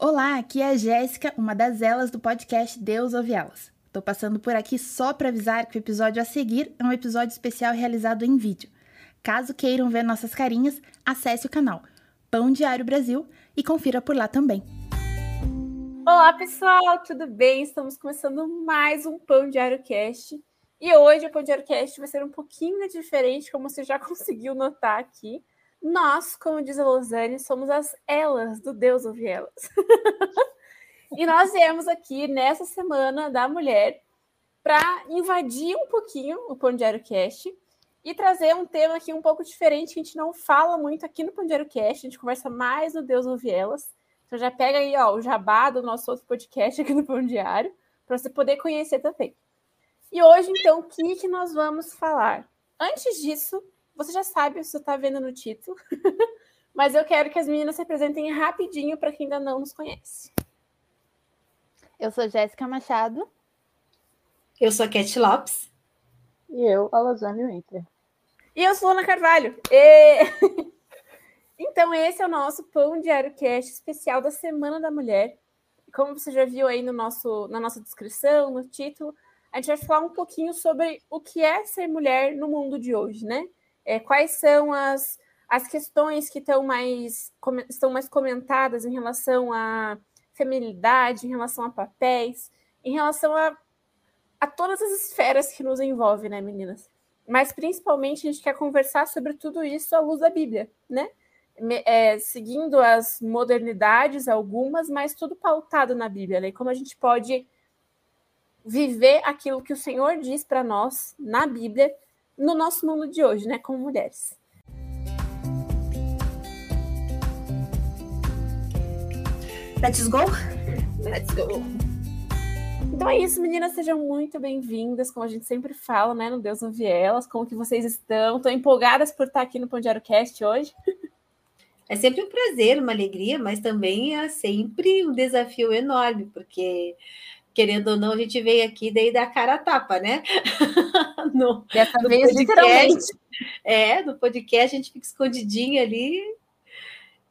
Olá, aqui é a Jéssica, uma das elas do podcast Deus Ouve Elas. Tô passando por aqui só para avisar que o episódio a seguir é um episódio especial realizado em vídeo. Caso queiram ver nossas carinhas, acesse o canal Pão Diário Brasil e confira por lá também. Olá, pessoal, tudo bem? Estamos começando mais um Pão Diário Cast. E hoje o Pão Diário Cast vai ser um pouquinho diferente, como você já conseguiu notar aqui. Nós, como diz a Losane, somos as elas do Deus Ouve Elas. e nós viemos aqui nessa semana da mulher para invadir um pouquinho o Pão Diário Cast e trazer um tema aqui um pouco diferente que a gente não fala muito aqui no Pão Diário Cast, a gente conversa mais no Deus Ouve Elas. Então já pega aí ó, o jabá do nosso outro podcast aqui no Pão Diário, para você poder conhecer também. E hoje, então, o que, que nós vamos falar? Antes disso, você já sabe, você está vendo no título, mas eu quero que as meninas se apresentem rapidinho para quem ainda não nos conhece. Eu sou Jéssica Machado. Eu sou a Cat Lopes. E eu, a Lozane Winter. E eu sou Ana Carvalho. E... então, esse é o nosso Pão Diário Cast especial da Semana da Mulher. Como você já viu aí no nosso, na nossa descrição, no título, a gente vai falar um pouquinho sobre o que é ser mulher no mundo de hoje, né? É, quais são as, as questões que estão mais, com, estão mais comentadas em relação à feminilidade, em relação a papéis, em relação a, a todas as esferas que nos envolvem, né, meninas? Mas principalmente a gente quer conversar sobre tudo isso à luz da Bíblia, né? É, seguindo as modernidades, algumas, mas tudo pautado na Bíblia, né? Como a gente pode viver aquilo que o Senhor diz para nós na Bíblia no nosso mundo de hoje, né, como mulheres. Let's go? Let's go. Então é isso, meninas, sejam muito bem-vindas, como a gente sempre fala, né, no Deus Ouve Elas, como que vocês estão? Estão empolgadas por estar aqui no Pão Diário Cast hoje? É sempre um prazer, uma alegria, mas também é sempre um desafio enorme, porque querendo ou não, a gente veio aqui daí da cara a tapa, né? no, Dessa no vez, podcast, literalmente. É, no podcast a gente fica escondidinho ali.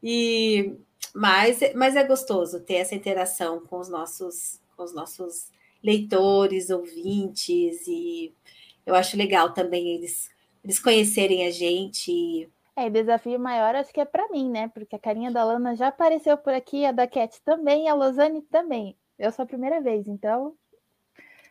E mas, mas é gostoso ter essa interação com os nossos, com os nossos leitores, ouvintes, e eu acho legal também eles, eles conhecerem a gente. É, desafio maior acho que é para mim, né? Porque a carinha da Lana já apareceu por aqui, a da Cat também, a Losane também. Eu sou a primeira vez, então.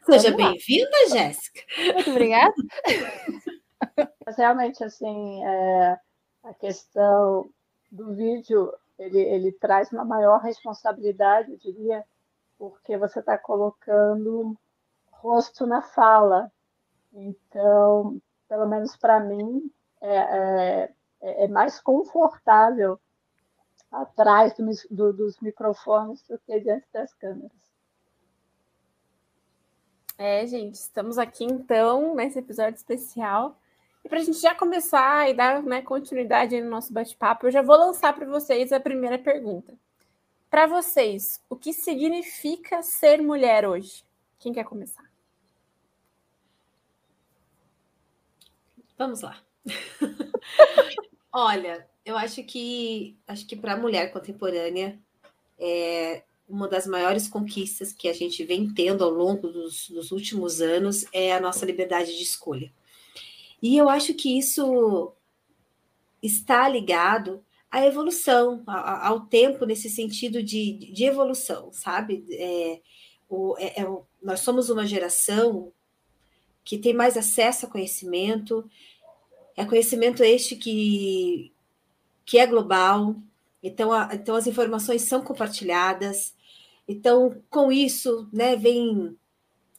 Seja bem-vinda, Jéssica. Muito obrigada. Mas realmente, assim, é, a questão do vídeo, ele, ele traz uma maior responsabilidade, eu diria, porque você está colocando rosto na fala. Então, pelo menos para mim, é, é, é, mais confortável atrás do, do, dos microfones do que diante das câmeras. É, gente, estamos aqui então nesse episódio especial. E para a gente já começar e dar né, continuidade no nosso bate-papo, eu já vou lançar para vocês a primeira pergunta. Para vocês, o que significa ser mulher hoje? Quem quer começar? Vamos lá. Olha, eu acho que acho que para a mulher contemporânea é uma das maiores conquistas que a gente vem tendo ao longo dos, dos últimos anos é a nossa liberdade de escolha. E eu acho que isso está ligado à evolução, ao tempo nesse sentido de, de evolução, sabe? É, o, é, é, nós somos uma geração que tem mais acesso a conhecimento, é conhecimento este que, que é global, então, a, então as informações são compartilhadas. Então, com isso, né, vem,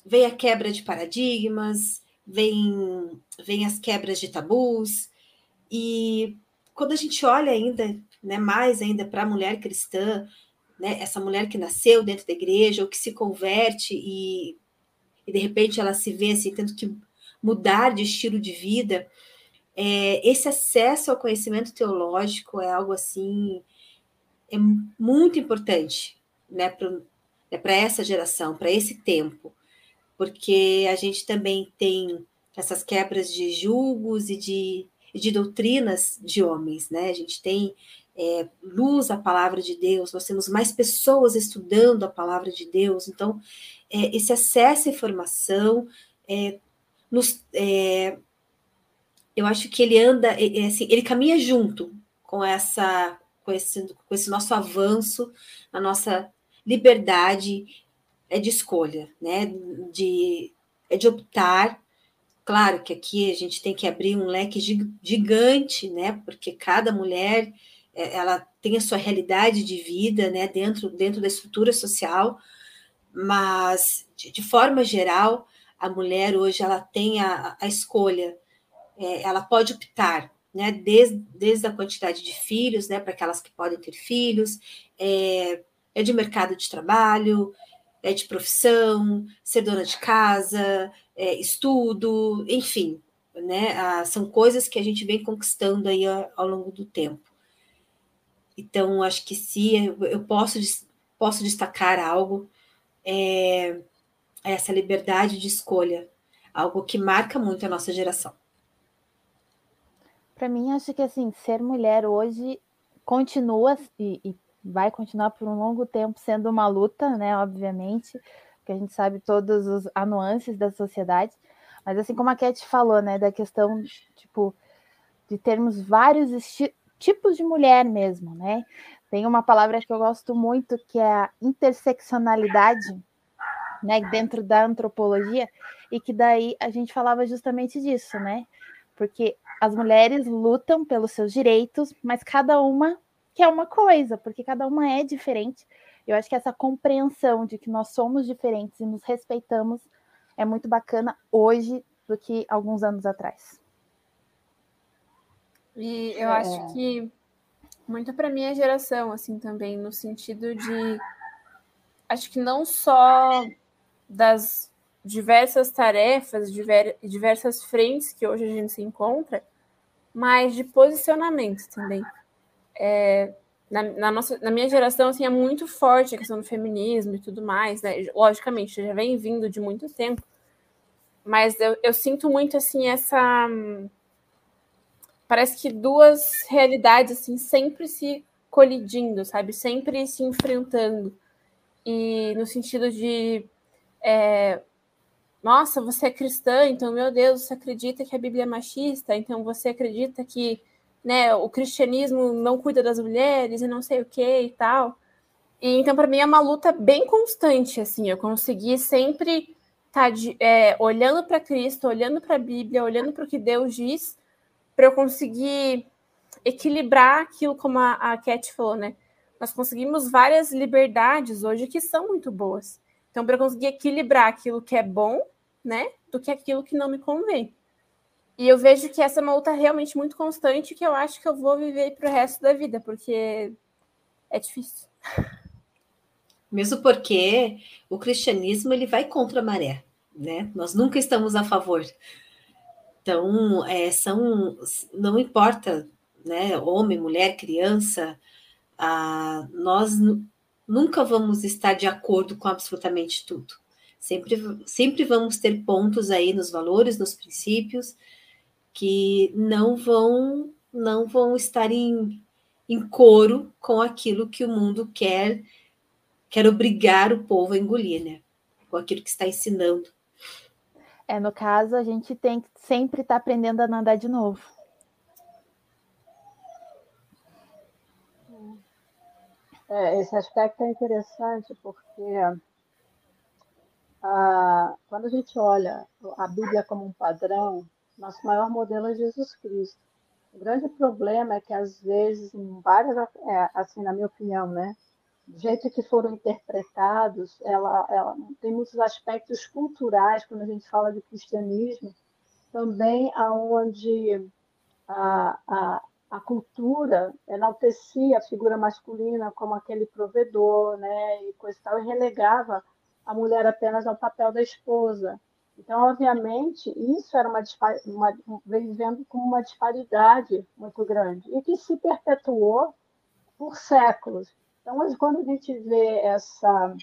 vem a quebra de paradigmas, vem, vem as quebras de tabus. E quando a gente olha ainda, né, mais ainda para a mulher cristã, né, essa mulher que nasceu dentro da igreja ou que se converte e, e de repente ela se vê assim, tendo que mudar de estilo de vida, é, esse acesso ao conhecimento teológico é algo assim é muito importante né, para né, essa geração, para esse tempo, porque a gente também tem essas quebras de julgos e de, de doutrinas de homens, né? A gente tem é, luz à palavra de Deus, nós temos mais pessoas estudando a palavra de Deus, então é, esse acesso à informação é, nos, é, eu acho que ele anda, é, é, assim, ele caminha junto com essa, com esse, com esse nosso avanço, na nossa liberdade é de escolha, né? De, é de optar. Claro que aqui a gente tem que abrir um leque gigante, né? Porque cada mulher ela tem a sua realidade de vida, né? Dentro, dentro da estrutura social, mas de, de forma geral a mulher hoje ela tem a, a escolha, é, ela pode optar, né, desde, desde a quantidade de filhos, né, para aquelas que podem ter filhos, é, é de mercado de trabalho, é de profissão, ser dona de casa, é, estudo, enfim, né, ah, são coisas que a gente vem conquistando aí ao, ao longo do tempo. Então, acho que se eu posso, posso destacar algo, é, essa liberdade de escolha, algo que marca muito a nossa geração. Para mim, acho que assim, ser mulher hoje continua e, e, vai continuar por um longo tempo sendo uma luta, né? Obviamente, porque a gente sabe todas as nuances da sociedade. Mas assim como a Cat falou, né, da questão tipo de termos vários tipos de mulher mesmo, né? Tem uma palavra que eu gosto muito que é a interseccionalidade, né, dentro da antropologia, e que daí a gente falava justamente disso, né? Porque as mulheres lutam pelos seus direitos, mas cada uma quer uma coisa, porque cada uma é diferente. Eu acho que essa compreensão de que nós somos diferentes e nos respeitamos é muito bacana hoje do que alguns anos atrás. E eu é. acho que muito para minha geração, assim, também, no sentido de. Acho que não só das diversas tarefas, diver, diversas frentes que hoje a gente se encontra, mas de posicionamento também. É, na, na, nossa, na minha geração, assim, é muito forte a questão do feminismo e tudo mais, né? Logicamente, já vem vindo de muito tempo, mas eu, eu sinto muito, assim, essa... Parece que duas realidades, assim, sempre se colidindo, sabe? Sempre se enfrentando. E no sentido de é, nossa, você é cristã, então, meu Deus, você acredita que a Bíblia é machista, então você acredita que né, o cristianismo não cuida das mulheres e não sei o que e tal. E, então, para mim, é uma luta bem constante, assim, eu consegui sempre estar tá é, olhando para Cristo, olhando para a Bíblia, olhando para o que Deus diz, para eu conseguir equilibrar aquilo, como a, a Cat falou, né? Nós conseguimos várias liberdades hoje que são muito boas. Então, para conseguir equilibrar aquilo que é bom, né, do que aquilo que não me convém. E eu vejo que essa é uma luta realmente muito constante que eu acho que eu vou viver para o resto da vida, porque é difícil. Mesmo porque o cristianismo ele vai contra a maré, né? Nós nunca estamos a favor. Então, é, são, não importa, né? Homem, mulher, criança, ah, nós nunca vamos estar de acordo com absolutamente tudo. Sempre, sempre vamos ter pontos aí nos valores, nos princípios, que não vão não vão estar em, em coro com aquilo que o mundo quer quer obrigar o povo a engolir, né? Com aquilo que está ensinando. É, no caso, a gente tem que sempre estar tá aprendendo a nadar de novo. É, esse aspecto é interessante porque quando a gente olha a Bíblia como um padrão, nosso maior modelo é Jesus Cristo. O grande problema é que, às vezes, em várias, é, assim, na minha opinião, né, do jeito que foram interpretados, ela, ela tem muitos aspectos culturais, quando a gente fala de cristianismo, também aonde a, a, a cultura enaltecia a figura masculina como aquele provedor, né, e coisa e tal, e relegava a mulher apenas ao papel da esposa. Então, obviamente, isso era uma, uma vivendo como uma disparidade muito grande e que se perpetuou por séculos. Então, quando a gente vê essa,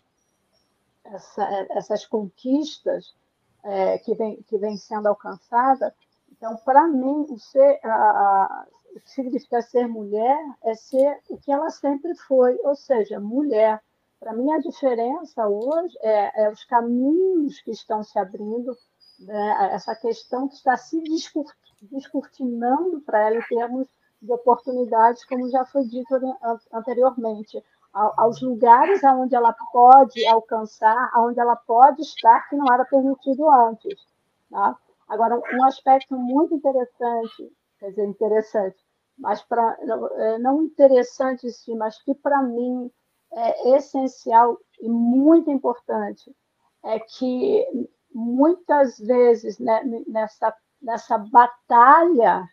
essa, essas conquistas é, que, vem, que vem sendo alcançadas, então, para mim, ser, a, o que significa ser mulher é ser o que ela sempre foi, ou seja, mulher. Para mim, a diferença hoje é, é, os caminhos que estão se abrindo, né? essa questão que está se descortinando para ela em termos de oportunidades, como já foi dito anteriormente, aos lugares aonde ela pode alcançar, aonde ela pode estar, que não era permitido antes. Tá? Agora, um aspecto muito interessante, quer dizer, interessante, mas para é, não interessante sim, mas que para mim é essencial e muito importante, é que muitas vezes né, nessa, nessa batalha,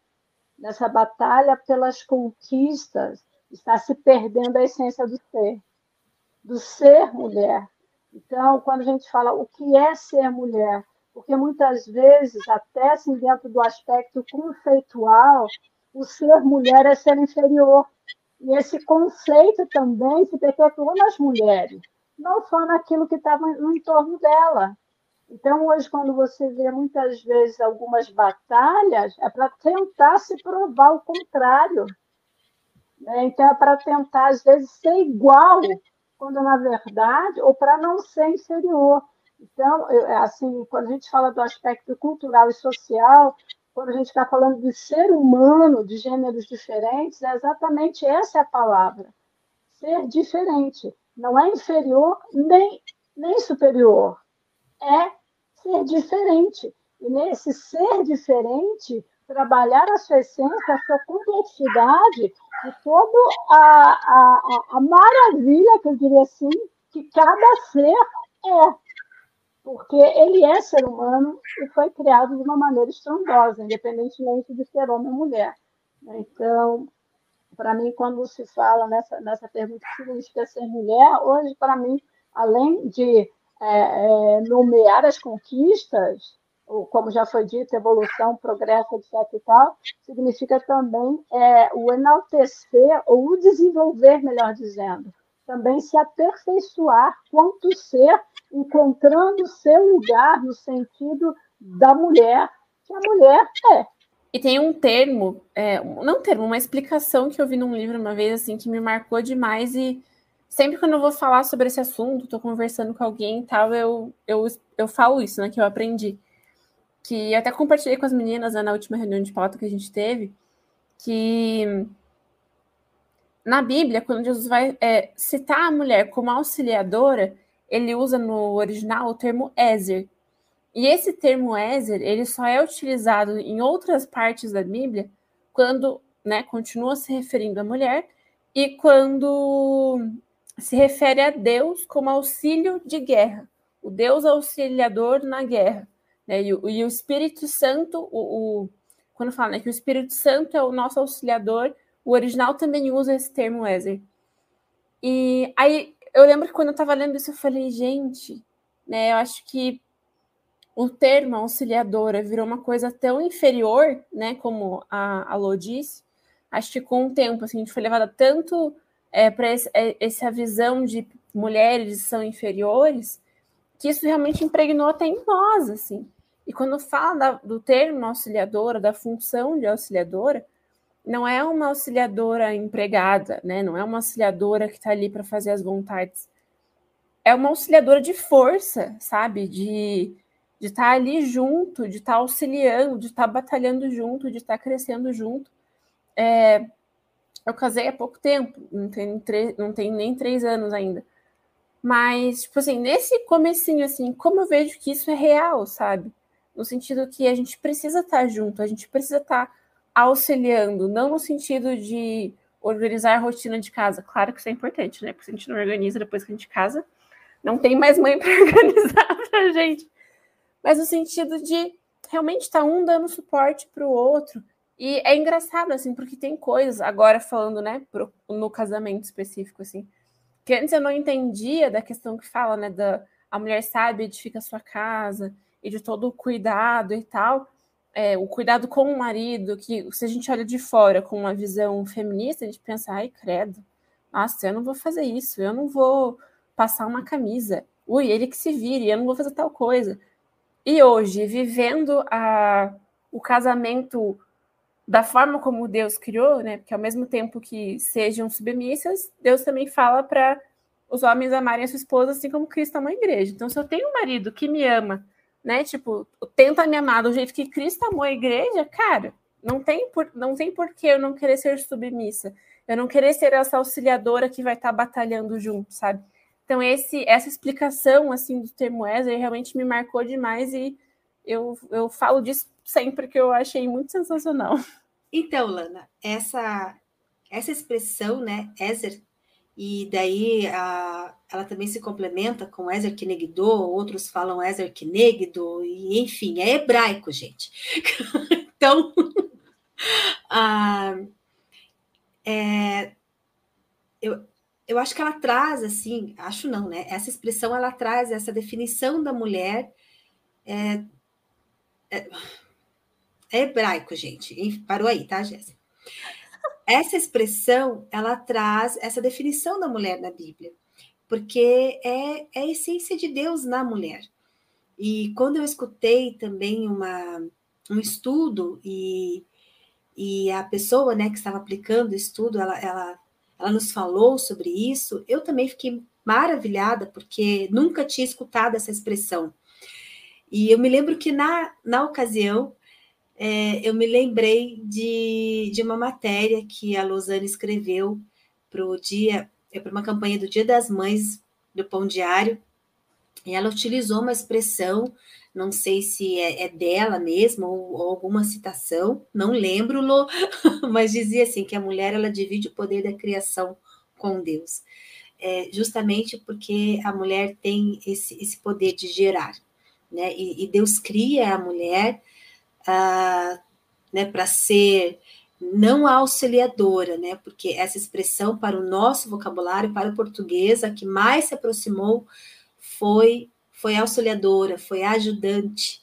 nessa batalha pelas conquistas, está se perdendo a essência do ser, do ser mulher. Então, quando a gente fala o que é ser mulher, porque muitas vezes, até assim, dentro do aspecto conceitual, o ser mulher é ser inferior. E esse conceito também se perpetuou nas mulheres, não só naquilo que estava no entorno dela. Então, hoje, quando você vê muitas vezes algumas batalhas, é para tentar se provar o contrário. Né? Então, é para tentar, às vezes, ser igual, quando na verdade, ou para não ser inferior. Então, é, assim, quando a gente fala do aspecto cultural e social, quando a gente está falando de ser humano, de gêneros diferentes, é exatamente essa é a palavra. Ser diferente. Não é inferior nem, nem superior. É ser diferente. E nesse ser diferente, trabalhar a sua essência, a sua complexidade e toda a, a, a maravilha, que eu diria assim, que cada ser é porque ele é ser humano e foi criado de uma maneira estrondosa, independentemente de ser homem ou mulher. Então, para mim, quando se fala nessa, nessa pergunta que significa ser mulher, hoje, para mim, além de é, é, nomear as conquistas, ou como já foi dito, evolução, progresso, etc. e tal, significa também é, o enaltecer ou o desenvolver, melhor dizendo, também se aperfeiçoar quanto ser, encontrando seu lugar no sentido da mulher, que a mulher é. E tem um termo, é, não um termo, uma explicação que eu vi num livro uma vez, assim, que me marcou demais e sempre quando eu vou falar sobre esse assunto, estou conversando com alguém e tal, eu, eu, eu falo isso, né, que eu aprendi. Que até compartilhei com as meninas né, na última reunião de pauta que a gente teve, que na Bíblia, quando Jesus vai é, citar a mulher como auxiliadora, ele usa no original o termo Ezer. E esse termo Ezer, ele só é utilizado em outras partes da Bíblia quando, né, continua se referindo à mulher e quando se refere a Deus como auxílio de guerra, o Deus auxiliador na guerra. Né? E, o, e o Espírito Santo, o, o, quando fala né, que o Espírito Santo é o nosso auxiliador o original também usa esse termo Weser. E aí eu lembro que quando eu estava lendo isso, eu falei, gente, né, eu acho que o termo auxiliadora virou uma coisa tão inferior, né, como a, a Lô disse, acho que com o tempo, assim, a gente foi levada tanto é, para é, essa visão de mulheres são inferiores, que isso realmente impregnou até em nós, assim. E quando fala da, do termo auxiliadora, da função de auxiliadora, não é uma auxiliadora empregada, né? Não é uma auxiliadora que está ali para fazer as vontades. É uma auxiliadora de força, sabe? De de estar tá ali junto, de estar tá auxiliando, de estar tá batalhando junto, de estar tá crescendo junto. É, eu casei há pouco tempo, não tem, não tem nem três anos ainda. Mas, tipo assim, nesse comecinho, assim, como eu vejo que isso é real, sabe? No sentido que a gente precisa estar tá junto, a gente precisa estar tá auxiliando, não no sentido de organizar a rotina de casa. Claro que isso é importante, né? Porque se a gente não organiza depois que a gente casa, não tem mais mãe para organizar para gente. Mas no sentido de realmente estar tá um dando suporte para o outro. E é engraçado, assim, porque tem coisas, agora falando, né, pro, no casamento específico, assim, que antes eu não entendia da questão que fala, né, da a mulher sabe edifica a sua casa e de todo o cuidado e tal é, o cuidado com o marido, que se a gente olha de fora com uma visão feminista, a gente pensa, ai, credo, nossa, eu não vou fazer isso, eu não vou passar uma camisa, ui, ele que se vire, eu não vou fazer tal coisa. E hoje, vivendo a, o casamento da forma como Deus criou, né? Porque ao mesmo tempo que sejam submissas, Deus também fala para os homens amarem a sua esposa assim como Cristo ama a igreja. Então, se eu tenho um marido que me ama, né? Tipo, tenta me amar do jeito que Cristo amou a igreja, cara, não tem por, não tem por que eu não querer ser submissa. Eu não querer ser essa auxiliadora que vai estar tá batalhando junto, sabe? Então, esse, essa explicação assim do termo Wesley realmente me marcou demais e eu, eu falo disso sempre que eu achei muito sensacional. Então, Lana, essa, essa expressão, né, Ezer, e daí a, ela também se complementa com Ezer Kenegdo, outros falam Ezer Kenegdo, e enfim, é hebraico, gente. então, a, é, eu, eu acho que ela traz, assim, acho não, né? Essa expressão ela traz essa definição da mulher. É, é, é hebraico, gente. Parou aí, tá, Jéssica? Essa expressão ela traz essa definição da mulher na Bíblia, porque é, é a essência de Deus na mulher. E quando eu escutei também uma, um estudo e, e a pessoa né, que estava aplicando o estudo, ela, ela ela nos falou sobre isso, eu também fiquei maravilhada, porque nunca tinha escutado essa expressão. E eu me lembro que na, na ocasião, é, eu me lembrei de, de uma matéria que a Lozane escreveu para o dia, é para uma campanha do Dia das Mães do Pão Diário, e ela utilizou uma expressão não sei se é, é dela mesmo ou, ou, alguma citação, não lembro, Lô, mas dizia assim que a mulher ela divide o poder da criação com Deus, é, justamente porque a mulher tem esse, esse poder de gerar, né? E, e Deus cria a mulher né, para ser não auxiliadora, né? Porque essa expressão para o nosso vocabulário, para o português, a que mais se aproximou foi foi auxiliadora, foi ajudante,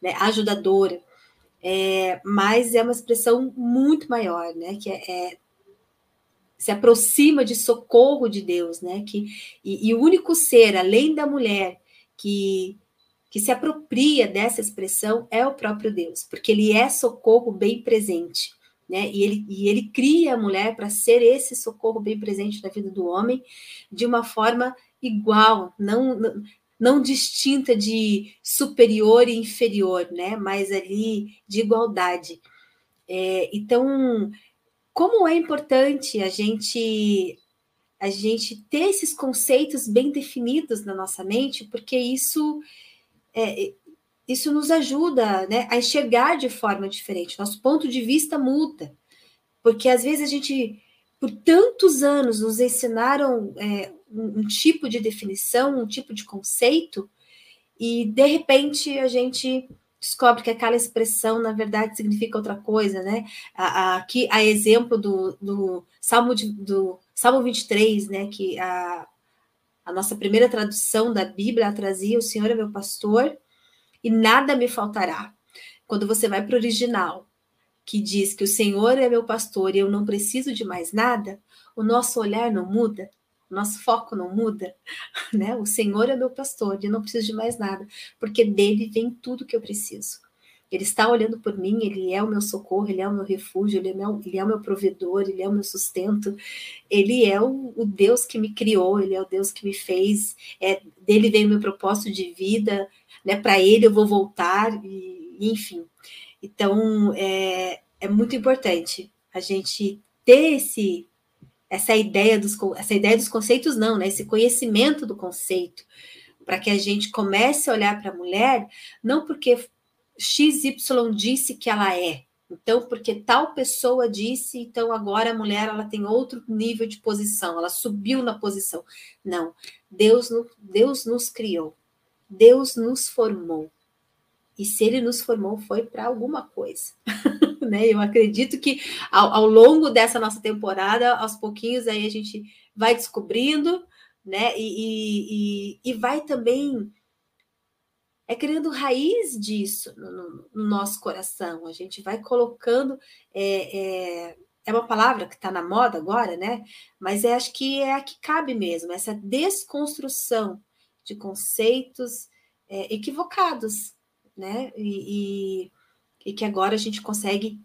né, ajudadora, é, mas é uma expressão muito maior, né, que é, é, se aproxima de socorro de Deus, né, que, e, e o único ser, além da mulher, que, que se apropria dessa expressão é o próprio Deus, porque ele é socorro bem presente. Né? E, ele, e ele cria a mulher para ser esse socorro bem presente na vida do homem de uma forma igual, não, não distinta de superior e inferior, né? Mas ali de igualdade. É, então, como é importante a gente a gente ter esses conceitos bem definidos na nossa mente, porque isso é, isso nos ajuda né, a enxergar de forma diferente. Nosso ponto de vista muda, porque às vezes a gente, por tantos anos, nos ensinaram é, um, um tipo de definição, um tipo de conceito, e de repente a gente descobre que aquela expressão, na verdade, significa outra coisa, né? Aqui, a exemplo do, do, Salmo, de, do Salmo 23, né? Que a, a nossa primeira tradução da Bíblia trazia: O Senhor é meu pastor e nada me faltará. Quando você vai para o original, que diz que o Senhor é meu pastor e eu não preciso de mais nada, o nosso olhar não muda, nosso foco não muda, né? O Senhor é meu pastor, eu não preciso de mais nada, porque dele vem tudo que eu preciso. Ele está olhando por mim, ele é o meu socorro, ele é o meu refúgio, ele é, meu, ele é o meu provedor, ele é o meu sustento, ele é o, o, Deus que me criou, ele é o Deus que me fez, é, dele vem o meu propósito de vida, né? Para ele eu vou voltar, e, enfim. Então é, é muito importante a gente ter esse essa ideia dos essa ideia dos conceitos não, né? Esse conhecimento do conceito, para que a gente comece a olhar para a mulher não porque XY disse que ela é, então porque tal pessoa disse, então agora a mulher ela tem outro nível de posição, ela subiu na posição. Não, Deus, Deus nos criou, Deus nos formou. E se ele nos formou foi para alguma coisa. né? Eu acredito que ao, ao, longo dessa nossa temporada, aos pouquinhos aí a gente vai descobrindo, né? E, e, e vai também é criando raiz disso no, no, no, nosso coração. A gente vai colocando é, é, é uma palavra que está na moda agora, né? Mas é, acho que é a que cabe mesmo, essa desconstrução de conceitos é, equivocados, né? E, e, e que agora a gente consegue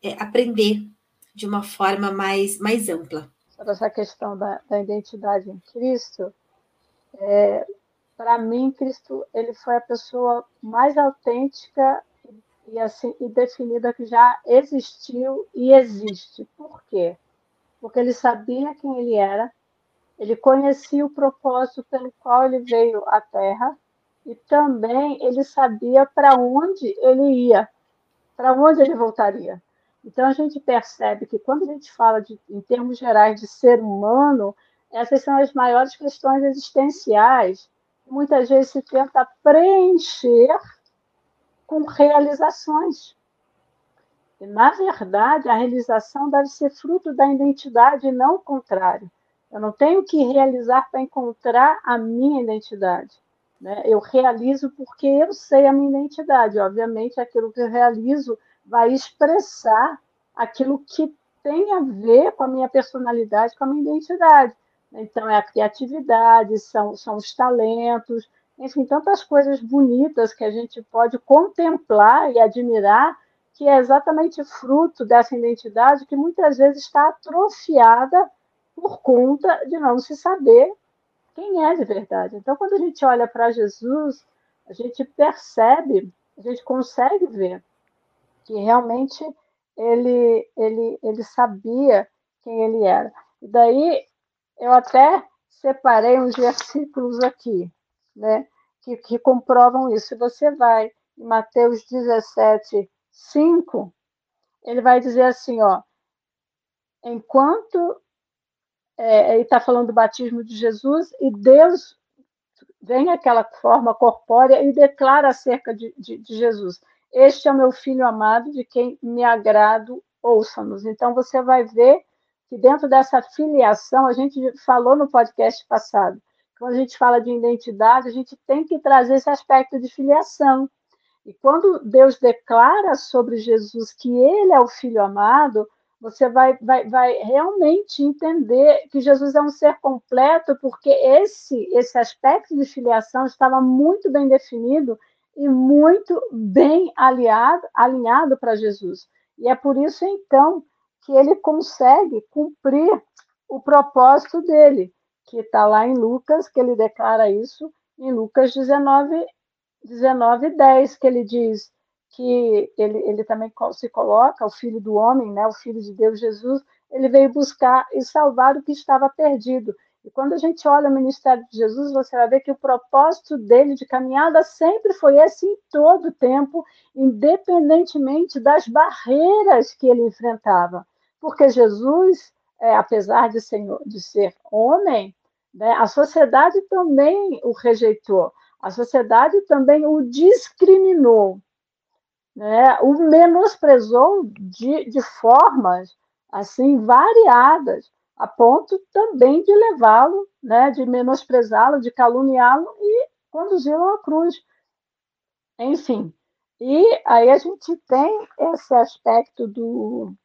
é, aprender de uma forma mais, mais ampla. Sobre essa questão da, da identidade em Cristo, é, para mim, Cristo ele foi a pessoa mais autêntica e, assim, e definida que já existiu e existe. Por quê? Porque ele sabia quem ele era, ele conhecia o propósito pelo qual ele veio à Terra e também ele sabia para onde ele ia, para onde ele voltaria. Então a gente percebe que quando a gente fala de, em termos gerais de ser humano, essas são as maiores questões existenciais muitas vezes se tenta preencher com realizações. E, na verdade, a realização deve ser fruto da identidade e não o contrário. Eu não tenho que realizar para encontrar a minha identidade. Né? Eu realizo porque eu sei a minha identidade. Obviamente, aquilo que eu realizo vai expressar aquilo que tem a ver com a minha personalidade, com a minha identidade. Então, é a criatividade, são, são os talentos, enfim, tantas coisas bonitas que a gente pode contemplar e admirar, que é exatamente fruto dessa identidade que muitas vezes está atrofiada por conta de não se saber quem é de verdade. Então, quando a gente olha para Jesus, a gente percebe, a gente consegue ver que realmente ele, ele, ele sabia quem ele era. E daí eu até separei uns versículos aqui, né, que, que comprovam isso. Você vai em Mateus 17, 5, ele vai dizer assim, ó, enquanto é, ele está falando do batismo de Jesus e Deus vem aquela forma corpórea e declara acerca de, de, de Jesus. Este é o meu filho amado, de quem me agrado, ouça-nos. Então, você vai ver que dentro dessa filiação, a gente falou no podcast passado, quando a gente fala de identidade, a gente tem que trazer esse aspecto de filiação. E quando Deus declara sobre Jesus que ele é o filho amado, você vai, vai, vai realmente entender que Jesus é um ser completo, porque esse, esse aspecto de filiação estava muito bem definido e muito bem aliado, alinhado para Jesus. E é por isso, então, que ele consegue cumprir o propósito dele, que está lá em Lucas, que ele declara isso, em Lucas 19, 19 10, que ele diz que ele, ele também se coloca, o Filho do Homem, né, o Filho de Deus Jesus, ele veio buscar e salvar o que estava perdido. E quando a gente olha o ministério de Jesus, você vai ver que o propósito dele de caminhada sempre foi esse em todo o tempo, independentemente das barreiras que ele enfrentava. Porque Jesus, é, apesar de ser, de ser homem, né, a sociedade também o rejeitou, a sociedade também o discriminou, né, o menosprezou de, de formas assim variadas a ponto também de levá-lo, né, de menosprezá-lo, de caluniá-lo e conduzi-lo à cruz. Enfim, e aí a gente tem esse aspecto do,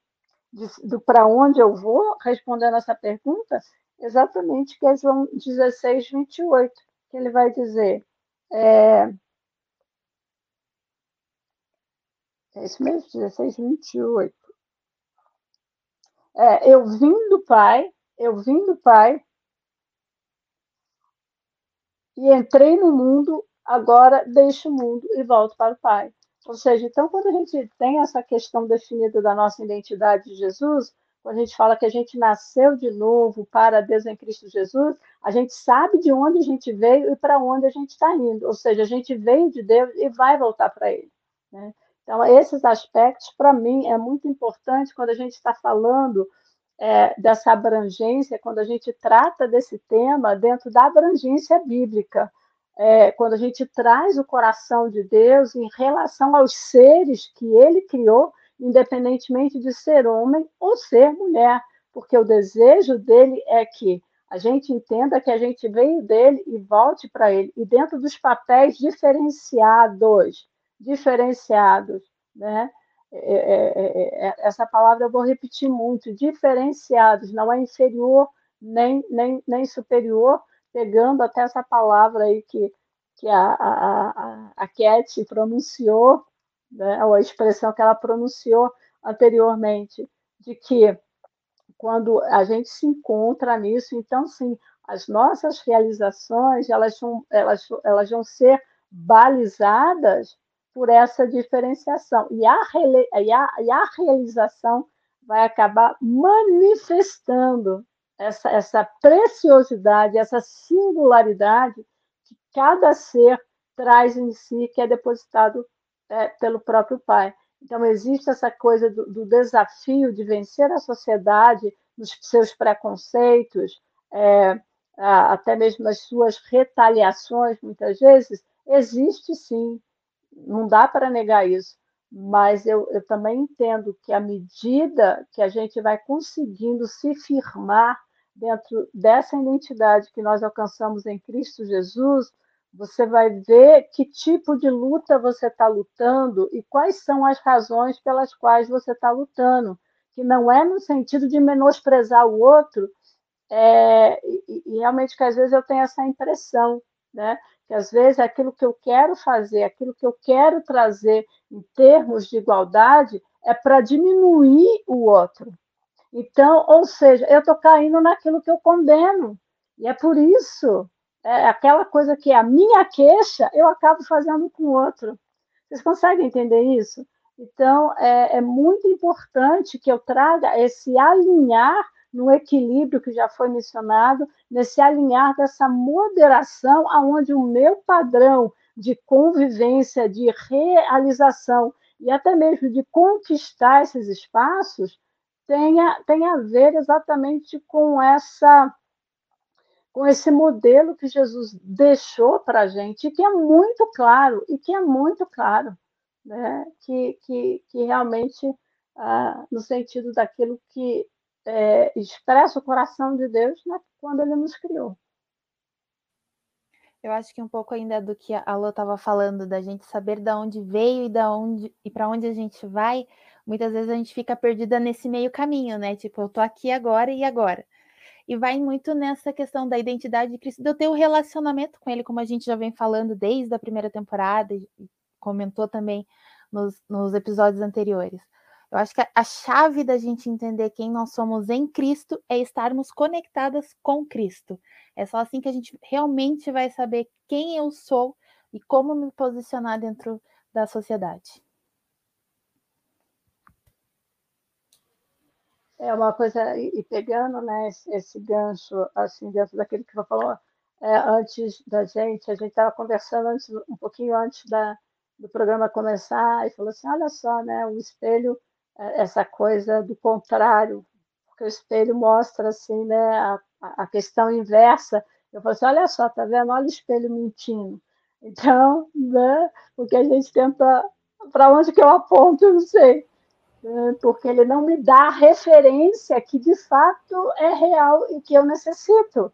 do para onde eu vou, respondendo essa pergunta, exatamente que é João 16, 28, que ele vai dizer. É, é isso mesmo, 16, 28. É, eu vim do Pai, eu vim do Pai e entrei no mundo, agora deixo o mundo e volto para o Pai. Ou seja, então, quando a gente tem essa questão definida da nossa identidade de Jesus, quando a gente fala que a gente nasceu de novo para Deus em Cristo Jesus, a gente sabe de onde a gente veio e para onde a gente está indo. Ou seja, a gente veio de Deus e vai voltar para Ele. Né? Então, esses aspectos, para mim, é muito importante quando a gente está falando é, dessa abrangência, quando a gente trata desse tema dentro da abrangência bíblica, é, quando a gente traz o coração de Deus em relação aos seres que ele criou, independentemente de ser homem ou ser mulher, porque o desejo dele é que a gente entenda que a gente veio dele e volte para ele, e dentro dos papéis diferenciados diferenciados, né? É é, é, é, essa palavra eu vou repetir muito, diferenciados, não é inferior nem, nem, nem superior, pegando até essa palavra aí que, que a, a, a, Cat pronunciou, né, ou a expressão que ela pronunciou anteriormente, de que quando a gente se encontra nisso, então sim, as nossas realizações elas vão, elas, elas vão ser balizadas por essa diferenciação. E a, e a, e a realização vai acabar manifestando essa, essa preciosidade, essa singularidade que cada ser traz em si, que é depositado é, pelo próprio Pai. Então, existe essa coisa do, do, desafio de vencer a sociedade nos seus preconceitos, é, até mesmo as suas retaliações, muitas vezes, existe sim, não dá para negar isso. Mas eu, eu também entendo que à medida que a gente vai conseguindo se firmar dentro dessa identidade que nós alcançamos em Cristo Jesus, você vai ver que tipo de luta você está lutando e quais são as razões pelas quais você está lutando. Que não é no sentido de menosprezar o outro, é, e, e, realmente que às vezes eu tenho essa impressão, né? que às vezes aquilo que eu quero fazer, aquilo que eu quero trazer em termos de igualdade, é para diminuir o outro. Então, ou seja, eu estou caindo naquilo que eu condeno. E é por isso, é aquela coisa que é a minha queixa, eu acabo fazendo com o outro. Vocês conseguem entender isso? Então, é, é muito importante que eu traga esse alinhar no equilíbrio que já foi mencionado, nesse alinhar dessa moderação, aonde o meu padrão de convivência, de realização e até mesmo de conquistar esses espaços tenha, tenha a ver exatamente com essa com esse modelo que Jesus deixou para a gente, que é muito claro, e que é muito claro, né? que, que, que realmente, ah, no sentido daquilo que é, expressa o coração de Deus né, quando ele nos criou. Eu acho que um pouco ainda do que a Lô estava falando, da gente saber de onde veio e da onde e para onde a gente vai, muitas vezes a gente fica perdida nesse meio caminho, né? Tipo, eu tô aqui agora e agora. E vai muito nessa questão da identidade de Cristo, de eu ter o um relacionamento com ele, como a gente já vem falando desde a primeira temporada, e comentou também nos, nos episódios anteriores. Eu acho que a, a chave da gente entender quem nós somos em Cristo é estarmos conectadas com Cristo. É só assim que a gente realmente vai saber quem eu sou e como me posicionar dentro da sociedade. É uma coisa, e pegando né, esse, gancho, assim, dentro daquele que você falou é, antes da gente, a gente estava conversando antes, um pouquinho antes da, do programa começar, e falou assim: olha só, né, o espelho, é, essa coisa do contrário, porque o espelho mostra assim, né, a, a questão inversa. Eu falei assim: olha só, tá vendo? Olha o espelho mentindo. Então, né, porque a gente tenta. Para onde que eu aponto, eu não sei porque ele não me dá a referência que de fato é real e que eu necessito.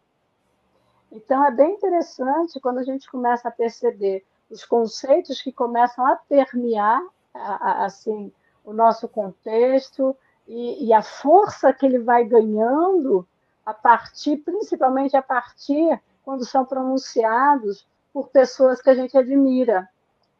Então é bem interessante quando a gente começa a perceber os conceitos que começam a permear assim o nosso contexto e, e a força que ele vai ganhando a partir, principalmente a partir quando são pronunciados por pessoas que a gente admira,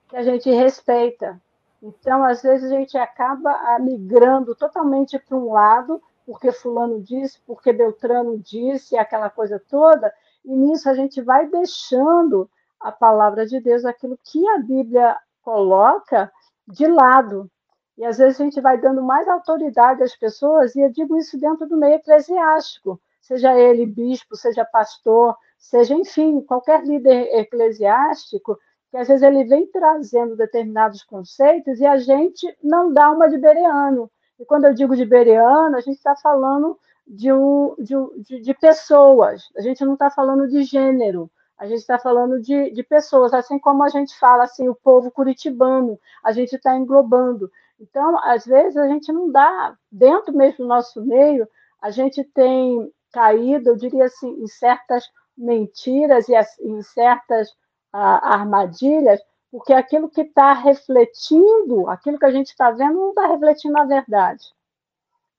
que a gente respeita. Então, às vezes, a gente acaba migrando totalmente para um lado, porque Fulano disse, porque Beltrano disse, aquela coisa toda, e nisso a gente vai deixando a palavra de Deus, aquilo que a Bíblia coloca, de lado. E às vezes a gente vai dando mais autoridade às pessoas, e eu digo isso dentro do meio eclesiástico, seja ele bispo, seja pastor, seja, enfim, qualquer líder eclesiástico, que às vezes ele vem trazendo determinados conceitos e a gente não dá uma de Bereano. E quando eu digo de Bereano, a gente está falando de, um, de, de, de, pessoas, a gente não está falando de gênero, a gente está falando de, de pessoas, assim como a gente fala assim, o povo curitibano, a gente está englobando. Então, às vezes, a gente não dá, dentro mesmo do nosso meio, a gente tem caído, eu diria assim, em certas mentiras e em certas armadilhas, porque aquilo que está refletindo, aquilo que a gente está vendo, não está refletindo a verdade,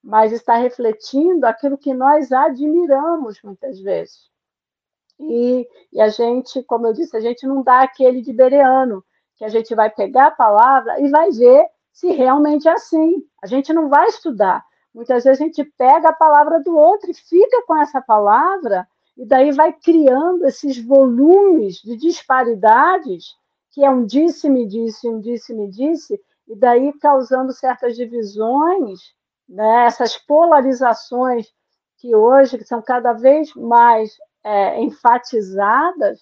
mas está refletindo aquilo que nós admiramos muitas vezes. E, e a gente, como eu disse, a gente não dá aquele de bereano, que a gente vai pegar a palavra e vai ver se realmente é assim. A gente não vai estudar. Muitas vezes a gente pega a palavra do outro e fica com essa palavra, e daí vai criando esses volumes de disparidades, que é um disse-me disse, um disse-me disse, e daí causando certas divisões, né, essas polarizações que hoje são cada vez mais é, enfatizadas,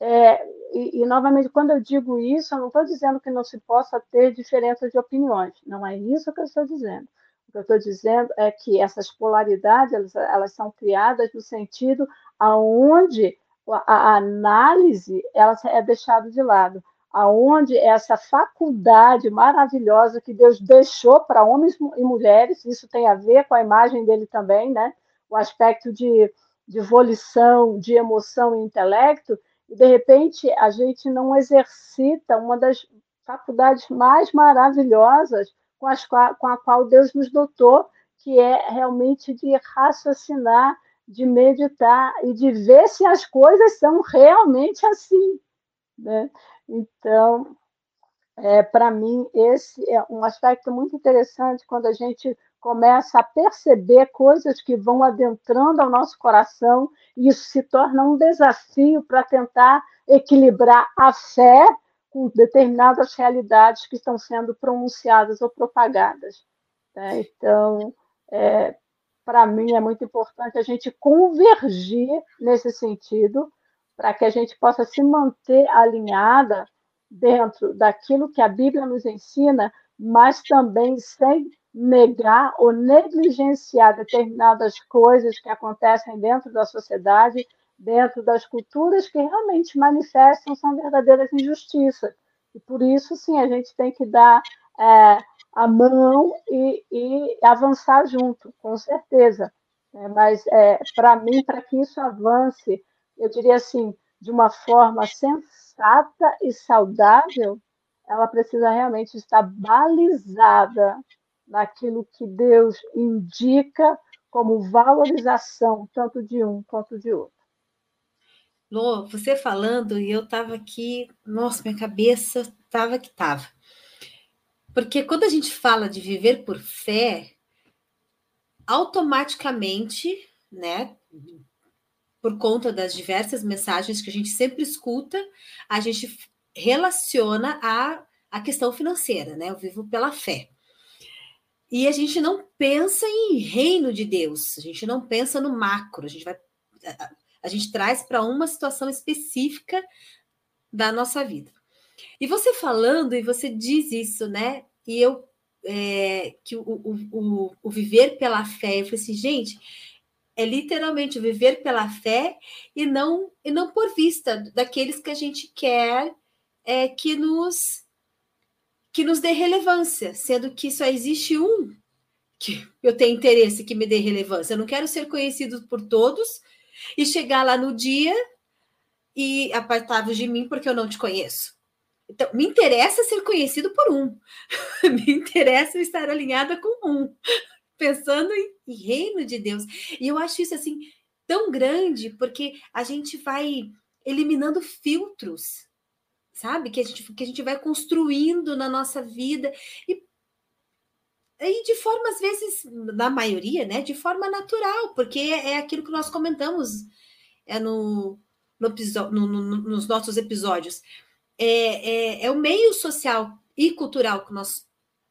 é, e, e, novamente, quando eu digo isso, eu não estou dizendo que não se possa ter diferenças de opiniões, não é isso que eu estou dizendo. Que eu estou dizendo é que essas polaridades elas, elas são criadas no sentido aonde a, a análise ela é deixada de lado, aonde essa faculdade maravilhosa que Deus deixou para homens e mulheres, isso tem a ver com a imagem dele também, né? o aspecto de, de volição, de emoção e intelecto, e de repente a gente não exercita uma das faculdades mais maravilhosas com, as, com a qual Deus nos dotou, que é realmente de raciocinar, de meditar e de ver se as coisas são realmente assim. Né? Então, é, para mim, esse é um aspecto muito interessante quando a gente começa a perceber coisas que vão adentrando ao nosso coração, e isso se torna um desafio para tentar equilibrar a fé com determinadas realidades que estão sendo pronunciadas ou propagadas. Né? Então, é, para mim, é muito importante a gente convergir nesse sentido, para que a gente possa se manter alinhada dentro daquilo que a Bíblia nos ensina, mas também sem negar ou negligenciar determinadas coisas que acontecem dentro da sociedade, dentro das culturas que realmente manifestam são verdadeiras injustiças. E por isso, sim, a gente tem que dar é, a mão e, e, avançar junto, com certeza. É, mas, é, para mim, para que isso avance, eu diria assim, de uma forma sensata e saudável, ela precisa realmente estar balizada naquilo que Deus indica como valorização, tanto de um quanto de outro. Lô, você falando, e eu estava aqui, nossa, minha cabeça estava que estava. Porque quando a gente fala de viver por fé, automaticamente, né, por conta das diversas mensagens que a gente sempre escuta, a gente relaciona a, a questão financeira, né? Eu vivo pela fé. E a gente não pensa em reino de Deus, a gente não pensa no macro, a gente vai a gente traz para uma situação específica da nossa vida. E você falando, e você diz isso, né? E eu, é, que o, o, o, o, viver pela fé, eu falei assim, gente, é literalmente viver pela fé e não, e não por vista daqueles que a gente quer é, que nos que nos dê relevância, sendo que só existe um que eu tenho interesse que me dê relevância. Eu não quero ser conhecido por todos e chegar lá no dia e apartar de mim porque eu não te conheço. Então, me interessa ser conhecido por um. me interessa estar alinhada com um, pensando em, em reino de Deus. E eu acho isso assim tão grande porque a gente vai eliminando filtros sabe? Que a gente, que a gente vai construindo na nossa vida e, e de forma, às vezes, na maioria, né? De forma natural, porque é, aquilo que nós comentamos é no, no, no, no nos nossos episódios. É, é, é o meio social e cultural que nós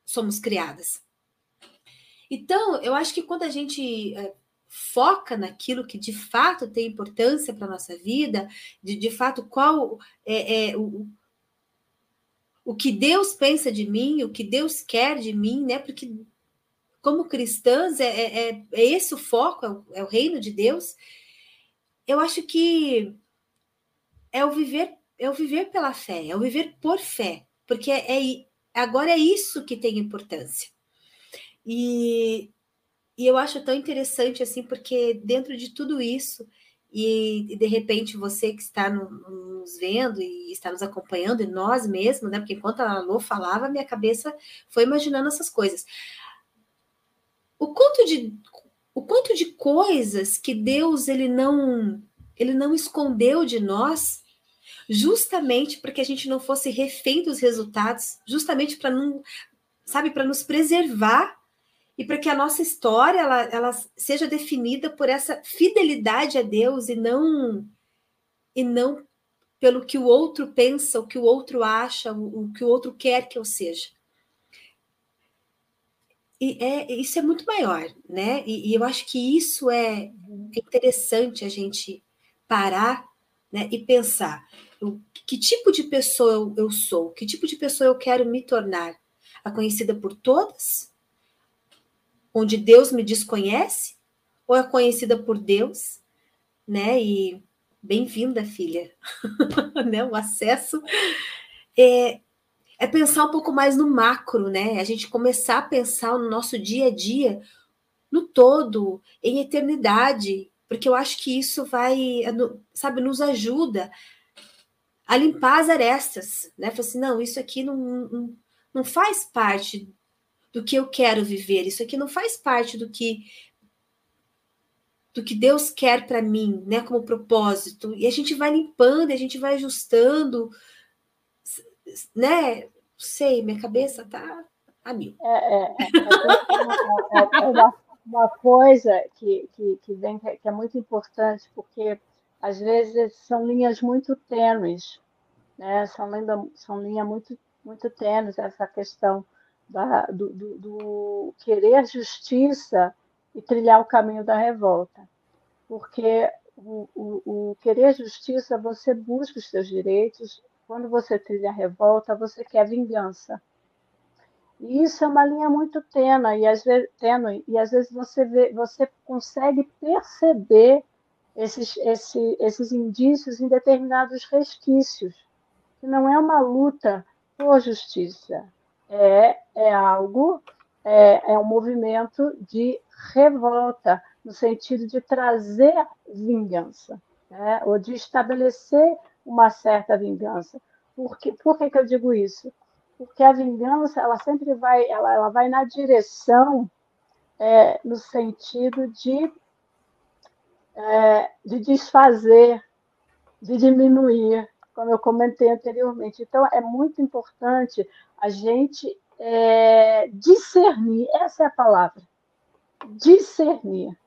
somos criadas. Então, eu acho que quando a gente é, foca naquilo que de fato tem importância para a nossa vida, de, de fato qual é, é o, o que Deus pensa de mim, o que Deus quer de mim, né? Porque como cristãs é, é, é, é esse o foco, é o, é o reino de Deus. Eu acho que é o viver, é o viver pela fé, é o viver por fé, porque é, é agora é isso que tem importância. E, e eu acho tão interessante assim, porque dentro de tudo isso, e, e de repente você que está no, nos vendo e está nos acompanhando, e nós mesmos, né? Porque enquanto a Lô falava, minha cabeça foi imaginando essas coisas. O quanto de, o quanto de coisas que Deus ele não ele não escondeu de nós, justamente para que a gente não fosse refém dos resultados, justamente para não sabe, para nos preservar e para que a nossa história ela, ela seja definida por essa fidelidade a Deus e não e não pelo que o outro pensa, o que o outro acha, o, o que o outro quer que eu seja. E é, isso é muito maior, né? E, e eu acho que isso é interessante a gente parar né, e pensar eu, que tipo de pessoa eu, eu sou, que tipo de pessoa eu quero me tornar. A conhecida por todas? Onde Deus me desconhece? Ou é conhecida por Deus? Né? E bem-vinda, filha. né? O acesso é, é pensar um pouco mais no macro, né? A gente começar a pensar no nosso dia a dia, no todo, em eternidade, porque eu acho que isso vai, sabe, nos ajuda a limpar as arestas, né? Falar assim, não, isso aqui não, não, não faz parte do que eu quero viver, isso aqui não faz parte do que do que Deus quer para mim, né, como propósito. E a gente vai limpando, a gente vai ajustando, né? Sei, minha cabeça tá a mil. É, é, é, é uma, uma, coisa que, que, que, vem, que é muito importante, porque às vezes são linhas muito tênues, né? São, linha, são linhas muito, muito tênues essa questão da, do, do, do querer justiça e trilhar o caminho da revolta. Porque o, o, o, querer justiça, você busca os seus direitos. Quando você trilha a revolta, você quer vingança. E isso é uma linha muito tênue, e às vezes, tênue, e às vezes você, vê, você consegue perceber esses, esse, esses indícios em determinados resquícios, que não é uma luta por justiça, é, é algo, é, é um movimento de revolta, no sentido de trazer vingança, né? ou de estabelecer uma certa vingança. Por, que, por que, que eu digo isso? Porque a vingança ela sempre vai, ela, ela vai na direção, é, no sentido de, é, de desfazer, de diminuir, como eu comentei anteriormente. Então, é muito importante a gente é, discernir essa é a palavra discernir.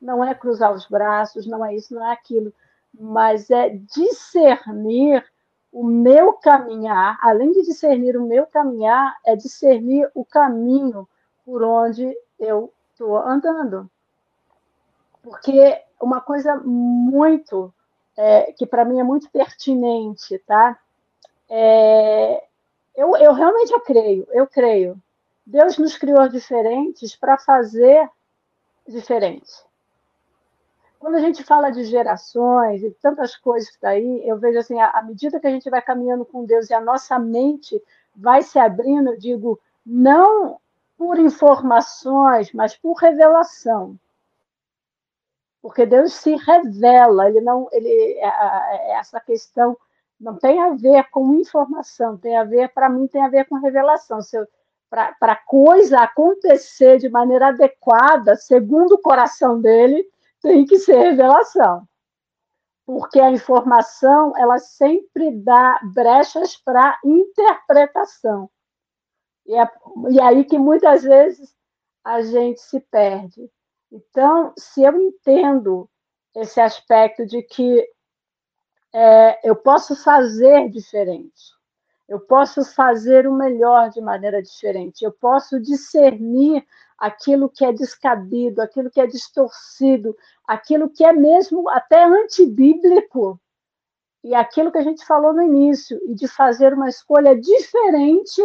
Não é cruzar os braços, não é isso, não é aquilo, mas é discernir o meu caminhar, além de discernir o meu caminhar, é discernir o caminho por onde eu estou andando. Porque uma coisa muito, é, que para mim é muito pertinente, tá? É, eu, eu realmente eu creio, eu creio. Deus nos criou diferentes para fazer diferente. Quando a gente fala de gerações e tantas coisas que está aí, eu vejo assim, à medida que a gente vai caminhando com Deus e a nossa mente vai se abrindo, eu digo, não por informações, mas por revelação. Porque Deus se revela, ele não, ele é, é, essa questão não tem a ver com informação, tem a ver, para mim, tem a ver com revelação. Para a coisa acontecer de maneira adequada, segundo o coração dele, tem que ser revelação. Porque a informação, ela sempre dá brechas para interpretação. E é, e é aí que muitas vezes a gente se perde. Então, se eu entendo esse aspecto de que é, eu posso fazer diferente, eu posso fazer o melhor de maneira diferente, eu posso discernir aquilo que é descabido, aquilo que é distorcido, aquilo que é mesmo até antibíblico, e aquilo que a gente falou no início, e de fazer uma escolha diferente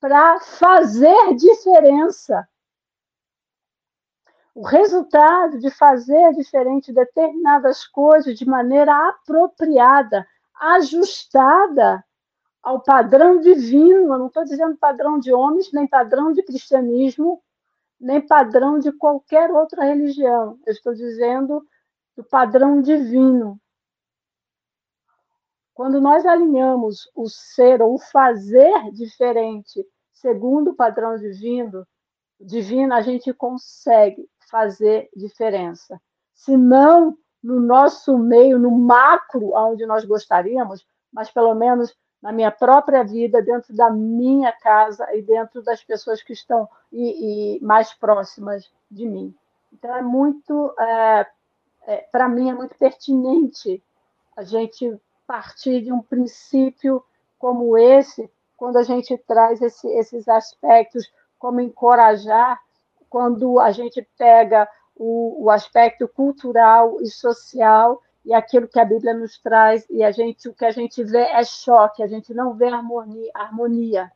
para fazer diferença. O resultado de fazer diferente determinadas coisas de maneira apropriada, ajustada ao padrão divino. Eu não estou dizendo padrão de homens, nem padrão de cristianismo, nem padrão de qualquer outra religião. Eu estou dizendo do padrão divino. Quando nós alinhamos o ser ou o fazer diferente segundo o padrão divino, divino, a gente consegue fazer diferença. Se não no nosso meio, no macro, onde nós gostaríamos, mas pelo menos na minha própria vida, dentro da minha casa e dentro das pessoas que estão e, e mais próximas de mim. Então, é muito, é, é, para mim, é muito pertinente a gente partir de um princípio como esse, quando a gente traz esse, esses aspectos, como encorajar, quando a gente pega o, o aspecto cultural e social e aquilo que a Bíblia nos traz, e a gente, o que a gente vê é choque, a gente não vê harmonia. harmonia.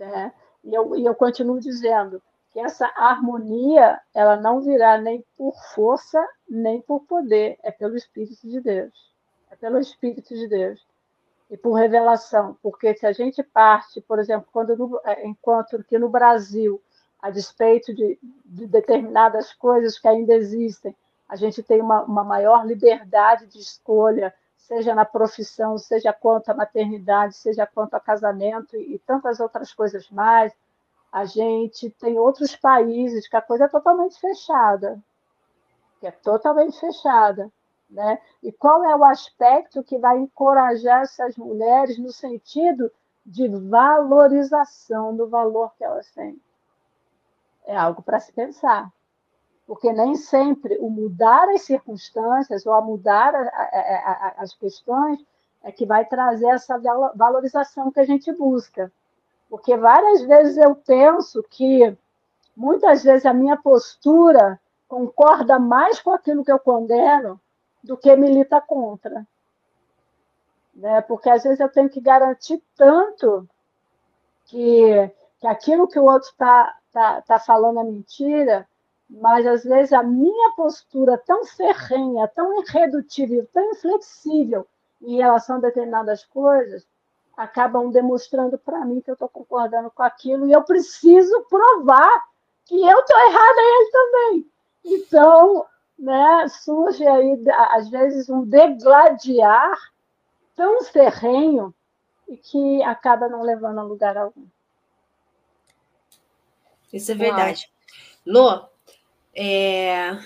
É, e, eu, e eu continuo dizendo que essa harmonia ela não virá nem por força, nem por poder, é pelo Espírito de Deus. É pelo Espírito de Deus. E por revelação, porque se a gente parte, por exemplo, quando no, é, enquanto que no Brasil, a despeito de, de determinadas coisas que ainda existem, a gente tem uma, uma maior liberdade de escolha, seja na profissão, seja quanto à maternidade, seja quanto a casamento e, e tantas outras coisas mais. A gente tem outros países que a coisa é totalmente fechada, que é totalmente fechada. Né? E qual é o aspecto que vai encorajar essas mulheres no sentido de valorização do valor que elas têm? É algo para se pensar porque nem sempre o mudar as circunstâncias ou a mudar a, a, a, as questões é que vai trazer essa valorização que a gente busca. Porque várias vezes eu penso que muitas vezes a minha postura concorda mais com aquilo que eu condeno do que milita contra. Né? Porque às vezes eu tenho que garantir tanto que, que aquilo que o outro está tá, tá falando é mentira, mas às vezes a minha postura tão ferrenha, tão irredutível, tão inflexível em relação a determinadas coisas, acabam demonstrando para mim que eu estou concordando com aquilo e eu preciso provar que eu estou errada e ele também. Então, né, surge aí, às vezes, um degladiar tão ferrenho e que acaba não levando a lugar algum. Isso é verdade. Lô, é,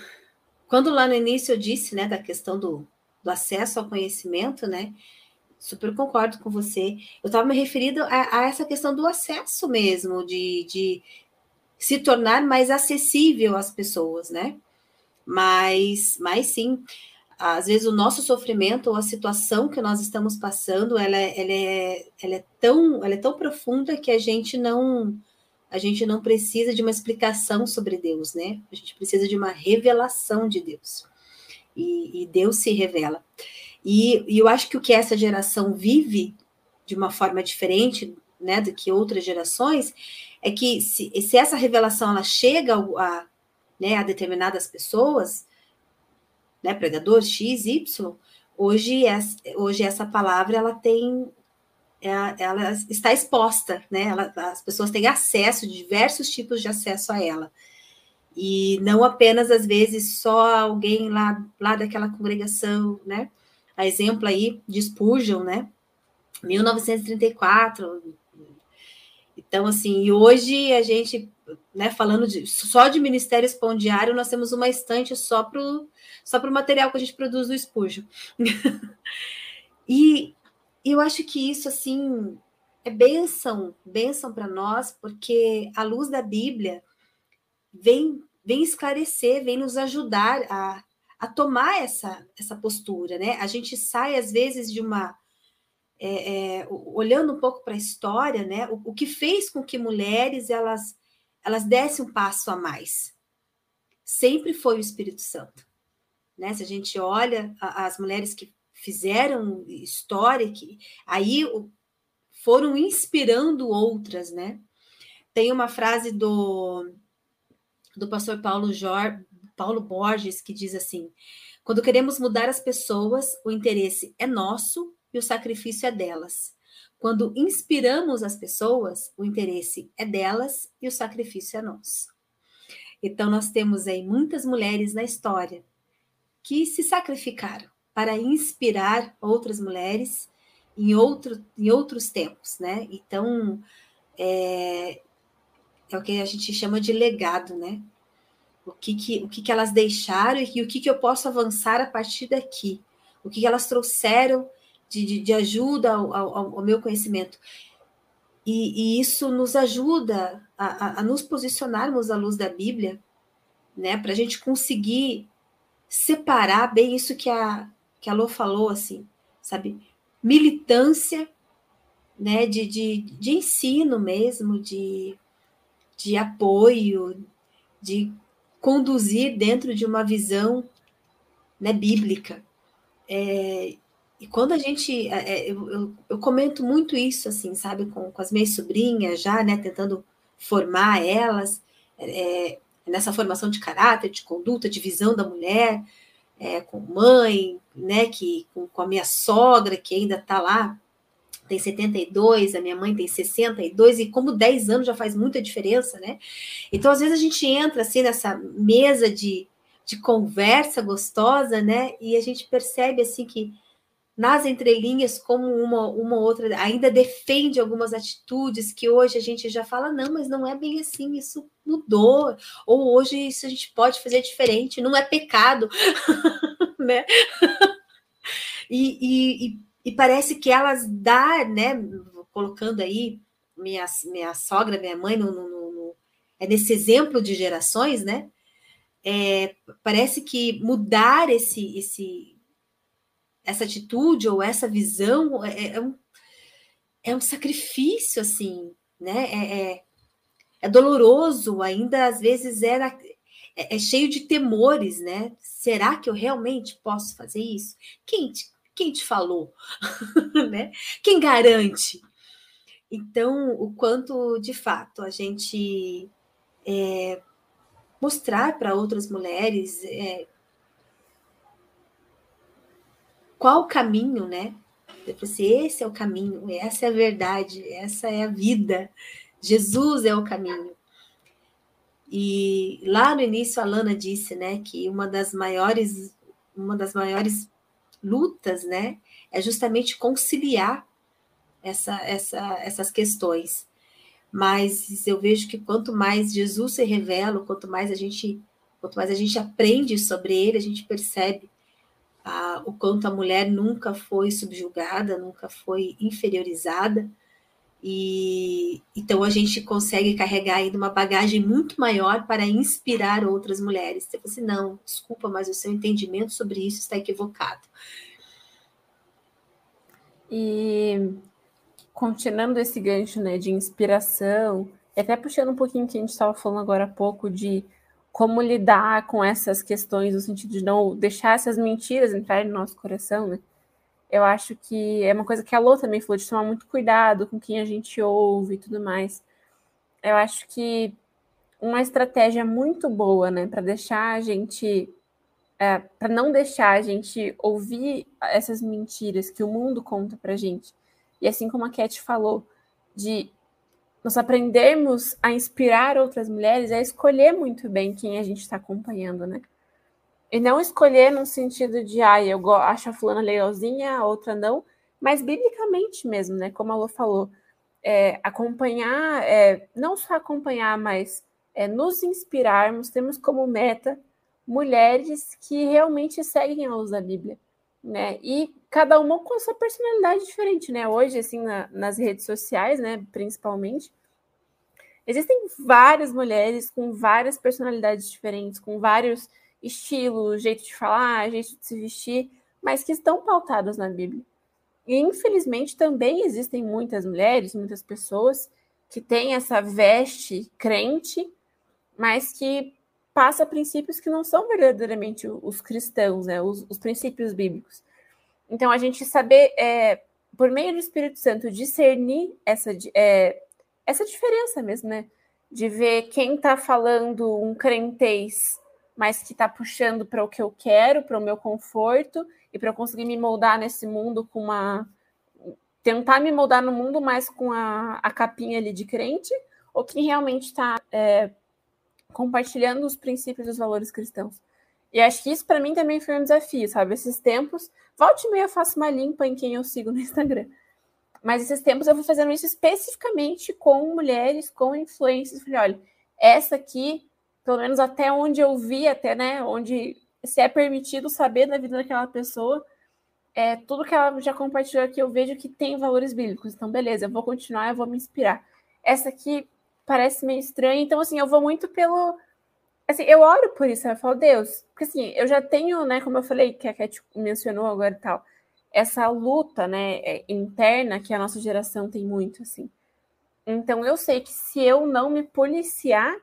quando lá no início eu disse, né, da questão do, do acesso ao conhecimento, né, super concordo com você. Eu estava me referindo a, a, essa questão do acesso mesmo, de, de se tornar mais acessível às pessoas, né? Mas, mas sim, às vezes o nosso sofrimento ou a situação que nós estamos passando, ela, é, ela, é, ela, é, tão, ela é tão profunda que a gente não a gente não precisa de uma explicação sobre Deus, né? A gente precisa de uma revelação de Deus. E, e Deus se revela. E, e, eu acho que o que essa geração vive de uma forma diferente, né, do que outras gerações, é que se, se essa revelação ela chega a, né, a determinadas pessoas, né, pregador X, Y, hoje, hoje essa palavra ela tem é ela está exposta, né? Ela, as pessoas têm acesso, diversos tipos de acesso a ela. E não apenas, às vezes, só alguém lá, lá daquela congregação, né? A exemplo aí de Spurgeon, né? 1934. Então, assim, hoje a gente, né, falando de, só de Ministério Espondiário, nós temos uma estante só para o só pro material que a gente produz do Spurgeon. e e eu acho que isso, assim, é bênção, bênção para nós, porque a luz da Bíblia vem, vem esclarecer, vem nos ajudar a, a tomar essa, essa postura, né? A gente sai, às vezes, de uma. É, é, olhando um pouco para a história, né? O, o, que fez com que mulheres elas, elas dessem um passo a mais? Sempre foi o Espírito Santo. Né? Se a gente olha as mulheres que fizeram história que aí foram inspirando outras, né? Tem uma frase do do pastor Paulo Paulo Borges que diz assim: quando queremos mudar as pessoas, o interesse é nosso e o sacrifício é delas. Quando inspiramos as pessoas, o interesse é delas e o sacrifício é nosso. Então, nós temos aí muitas mulheres na história que se sacrificaram, para inspirar outras mulheres em, outro, em outros tempos, né? Então, é, é o que a gente chama de legado, né? O que, que, o que, que elas deixaram e o que, que eu posso avançar a partir daqui. O que, que elas trouxeram de, de, de ajuda ao, ao, ao, meu conhecimento. E, e isso nos ajuda a, a, a, nos posicionarmos à luz da Bíblia, né? Para a gente conseguir separar bem isso que a, que a Lô falou, assim, sabe? Militância, né? De, de, de ensino mesmo, de, de apoio, de conduzir dentro de uma visão né, bíblica. É, e quando a gente. É, é, eu, eu, eu, comento muito isso, assim, sabe, com, com as minhas sobrinhas já, né, tentando formar elas é, é, nessa formação de caráter, de conduta, de visão da mulher, é, com mãe, né, que, com, com a minha sogra, que ainda está lá, tem 72, a minha mãe tem 62, e como 10 anos já faz muita diferença, né? Então, às vezes, a gente entra assim nessa mesa de, de conversa gostosa, né? E a gente percebe assim que nas entrelinhas, como uma, uma outra ainda defende algumas atitudes que hoje a gente já fala, não, mas não é bem assim, isso mudou, ou hoje isso a gente pode fazer diferente, não é pecado, né? E, e, e, parece que elas dá, né, colocando aí minha, minha sogra, minha mãe, no, no, no é nesse exemplo de gerações, né? É, parece que mudar esse, esse essa atitude ou essa visão é, é, é, um, é um sacrifício, assim, né? É, é, é doloroso, ainda às vezes era, é, é, cheio de temores, né? Será que eu realmente posso fazer isso? Quem te, quem te falou? né? Quem garante? Então, o quanto de fato a gente é, mostrar para outras mulheres é, qual o caminho, né? Eu falei assim, esse é o caminho, essa é a verdade, essa é a vida. Jesus é o caminho. E lá no início a Lana disse, né, que uma das maiores uma das maiores lutas, né, é justamente conciliar essa, essa, essas questões. Mas eu vejo que quanto mais Jesus se revela, quanto mais a gente quanto mais a gente aprende sobre ele, a gente percebe a, o quanto a mulher nunca foi subjugada, nunca foi inferiorizada, e então a gente consegue carregar ainda uma bagagem muito maior para inspirar outras mulheres. Você fala assim, não, desculpa, mas o seu entendimento sobre isso está equivocado. E continuando esse gancho né, de inspiração, até puxando um pouquinho que a gente estava falando agora há pouco de como lidar com essas questões, no sentido de não deixar essas mentiras entrarem no nosso coração, né? Eu acho que é uma coisa que a Lô também falou, de tomar muito cuidado com quem a gente ouve e tudo mais. Eu acho que uma estratégia muito boa, né, para deixar a gente, é, para não deixar a gente ouvir essas mentiras que o mundo conta para gente, e assim como a Cat falou, de nós aprendermos a inspirar outras mulheres é escolher muito bem quem a gente está acompanhando, né? E não escolher no sentido de, ah, eu acho a fulana legalzinha, a outra não, mas biblicamente mesmo, né? Como a Lu falou, é, acompanhar, é, não só acompanhar, mas é, nos inspirarmos, temos como meta mulheres que realmente seguem a luz da Bíblia, né? E cada uma com a sua personalidade diferente, né? Hoje, assim, na, nas redes sociais, né, principalmente, existem várias mulheres com várias personalidades diferentes, com vários estilos, jeito de falar, jeito de se vestir, mas que estão pautadas na Bíblia. E, infelizmente, também existem muitas mulheres, muitas pessoas que têm essa veste crente, mas que passa princípios que não são verdadeiramente os cristãos, né? os, os princípios bíblicos. Então, a gente saber, é, por meio do Espírito Santo, discernir essa, é, essa diferença mesmo, né? De ver quem está falando um crentez, mas que está puxando para o que eu quero, para o meu conforto, e para eu conseguir me moldar nesse mundo com uma. tentar me moldar no mundo, mais com a, a capinha ali de crente, ou quem realmente está é, compartilhando os princípios e os valores cristãos. E acho que isso para mim também foi um desafio, sabe? Esses tempos, volte e meia eu faço uma limpa em quem eu sigo no Instagram. Mas esses tempos eu vou fazendo isso especificamente com mulheres, com influências. Falei, olha, essa aqui, pelo menos até onde eu vi, até, né, onde se é permitido saber da vida daquela pessoa, é, tudo que ela já compartilhou aqui, eu vejo que tem valores bíblicos. Então, beleza, eu vou continuar, eu vou me inspirar. Essa aqui parece meio estranha, então, assim, eu vou muito pelo. Assim, eu oro por isso, eu falo, Deus, porque assim, eu já tenho, né, como eu falei, que a Cat mencionou agora e tal, essa luta, né, é, interna que a nossa geração tem muito, assim. Então, eu sei que se eu não me policiar,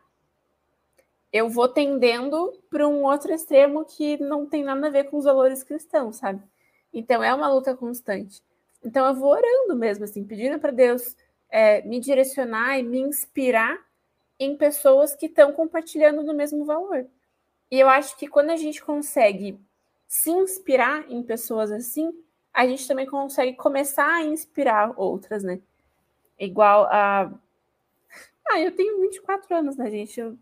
eu vou tendendo para um outro extremo que não tem nada a ver com os valores cristãos, sabe? Então é uma luta constante. Então eu vou orando mesmo, assim, pedindo para Deus é, me direcionar e me inspirar em pessoas que estão compartilhando do mesmo valor. E eu acho que quando a gente consegue se inspirar em pessoas assim, a gente também consegue começar a inspirar outras, né? Igual a. Ah, eu tenho 24 anos, né, gente? Eu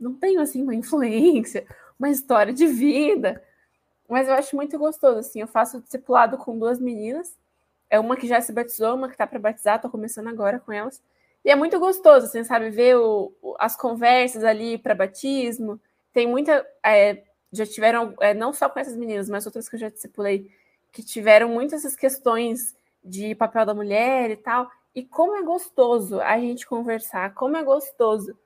não tenho assim uma influência, uma história de vida, mas eu acho muito gostoso assim. Eu faço discipulado com duas meninas, é uma que já se batizou, uma que tá para batizar, tô começando agora com elas. E é muito gostoso, assim, sabe, ver o, as conversas ali para batismo. Tem muita. É, já tiveram, é, não só com essas meninas, mas outras que eu já discipulei, que tiveram muitas essas questões de papel da mulher e tal. E como é gostoso a gente conversar, como é gostoso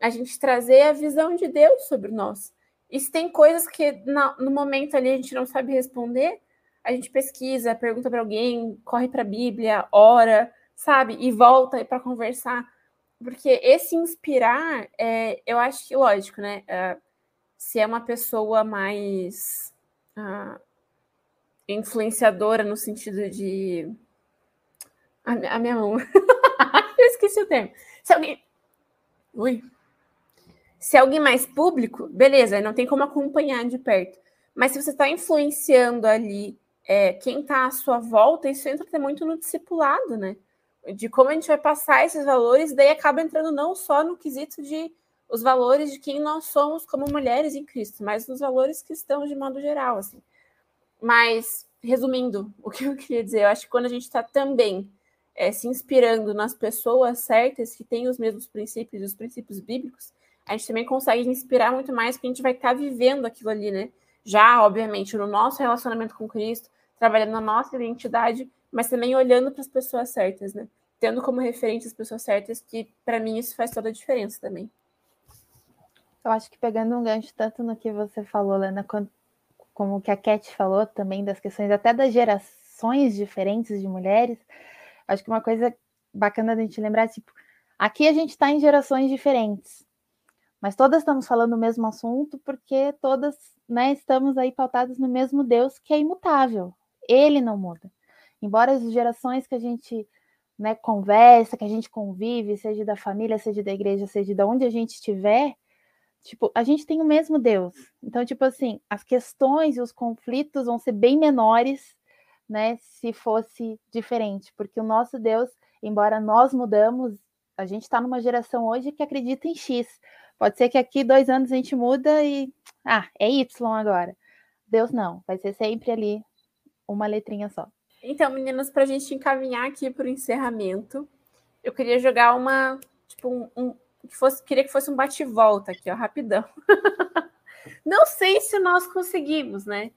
a gente trazer a visão de Deus sobre nós. E se tem coisas que no momento ali a gente não sabe responder, a gente pesquisa, pergunta para alguém, corre para a Bíblia, ora, sabe? E volta para conversar. Porque esse inspirar, é, eu acho que, lógico, né? Uh, se é uma pessoa mais uh, influenciadora no sentido de. A, a minha mão. eu esqueci o termo. Se alguém. Ui, se é alguém mais público, beleza, não tem como acompanhar de perto. Mas se você está influenciando ali é, quem está à sua volta, isso entra até muito no discipulado, né? De como a gente vai passar esses valores, daí acaba entrando não só no quesito de os valores de quem nós somos como mulheres em Cristo, mas nos valores cristãos de modo geral, assim. Mas, resumindo, o que eu queria dizer, eu acho que quando a gente está também é, se inspirando nas pessoas certas que têm os mesmos princípios, os princípios bíblicos, a gente também consegue inspirar muito mais, porque a gente vai estar tá vivendo aquilo ali, né? Já, obviamente, no nosso relacionamento com Cristo, trabalhando na nossa identidade, mas também olhando para as pessoas certas, né? Tendo como referente as pessoas certas, que para mim isso faz toda a diferença também. Eu acho que pegando um gancho tanto no que você falou, Lena, quanto, como que a Cat falou também, das questões até das gerações diferentes de mulheres, acho que uma coisa bacana da gente lembrar, tipo, aqui a gente está em gerações diferentes, mas todas estamos falando o mesmo assunto porque todas né, estamos aí pautadas no mesmo Deus que é imutável. Ele não muda. Embora as gerações que a gente né, conversa, que a gente convive, seja da família, seja da igreja, seja de onde a gente estiver, tipo, a gente tem o mesmo Deus. Então, tipo assim, as questões e os conflitos vão ser bem menores, né, se fosse diferente, porque o nosso Deus, embora nós mudamos, a gente está numa geração hoje que acredita em X, Pode ser que aqui dois anos a gente muda e. Ah, é Y agora. Deus não, vai ser sempre ali uma letrinha só. Então, meninas, para a gente encaminhar aqui para o encerramento, eu queria jogar uma. Tipo, um, um, que fosse, queria que fosse um bate-volta aqui, ó, rapidão. não sei se nós conseguimos, né?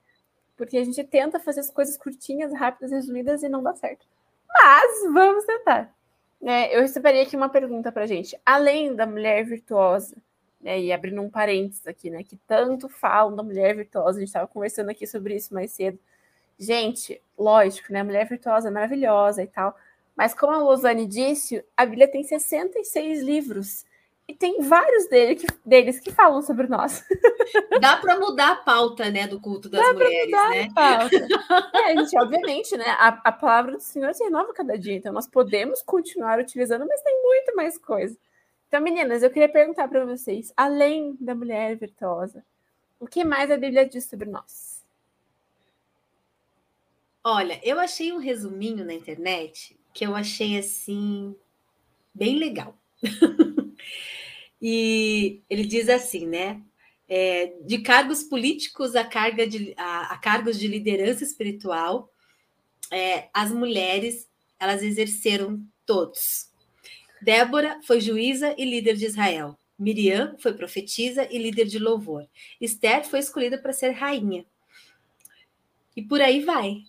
Porque a gente tenta fazer as coisas curtinhas, rápidas, resumidas e não dá certo. Mas vamos tentar. É, eu receberia aqui uma pergunta para gente. Além da mulher virtuosa, né, e abrindo um parênteses aqui, né, que tanto falam da mulher virtuosa, a gente estava conversando aqui sobre isso mais cedo. Gente, lógico, né, a mulher virtuosa é maravilhosa e tal, mas como a Lozane disse, a Bíblia tem 66 livros, e tem vários dele que, deles que falam sobre nós. Dá para mudar a pauta, né, do culto das Dá mulheres, né? é, gente, obviamente, né, a, a palavra do Senhor se renova cada dia, então nós podemos continuar utilizando, mas tem muito mais coisa. Então, meninas, eu queria perguntar para vocês, além da mulher virtuosa, o que mais a Bíblia diz sobre nós? Olha, eu achei um resuminho na internet que eu achei assim bem legal. e ele diz assim, né? É, de cargos políticos a, carga de, a, a cargos de liderança espiritual, é, as mulheres elas exerceram todos. Débora foi juíza e líder de Israel. Miriam foi profetisa e líder de louvor. Esther foi escolhida para ser rainha. E por aí vai.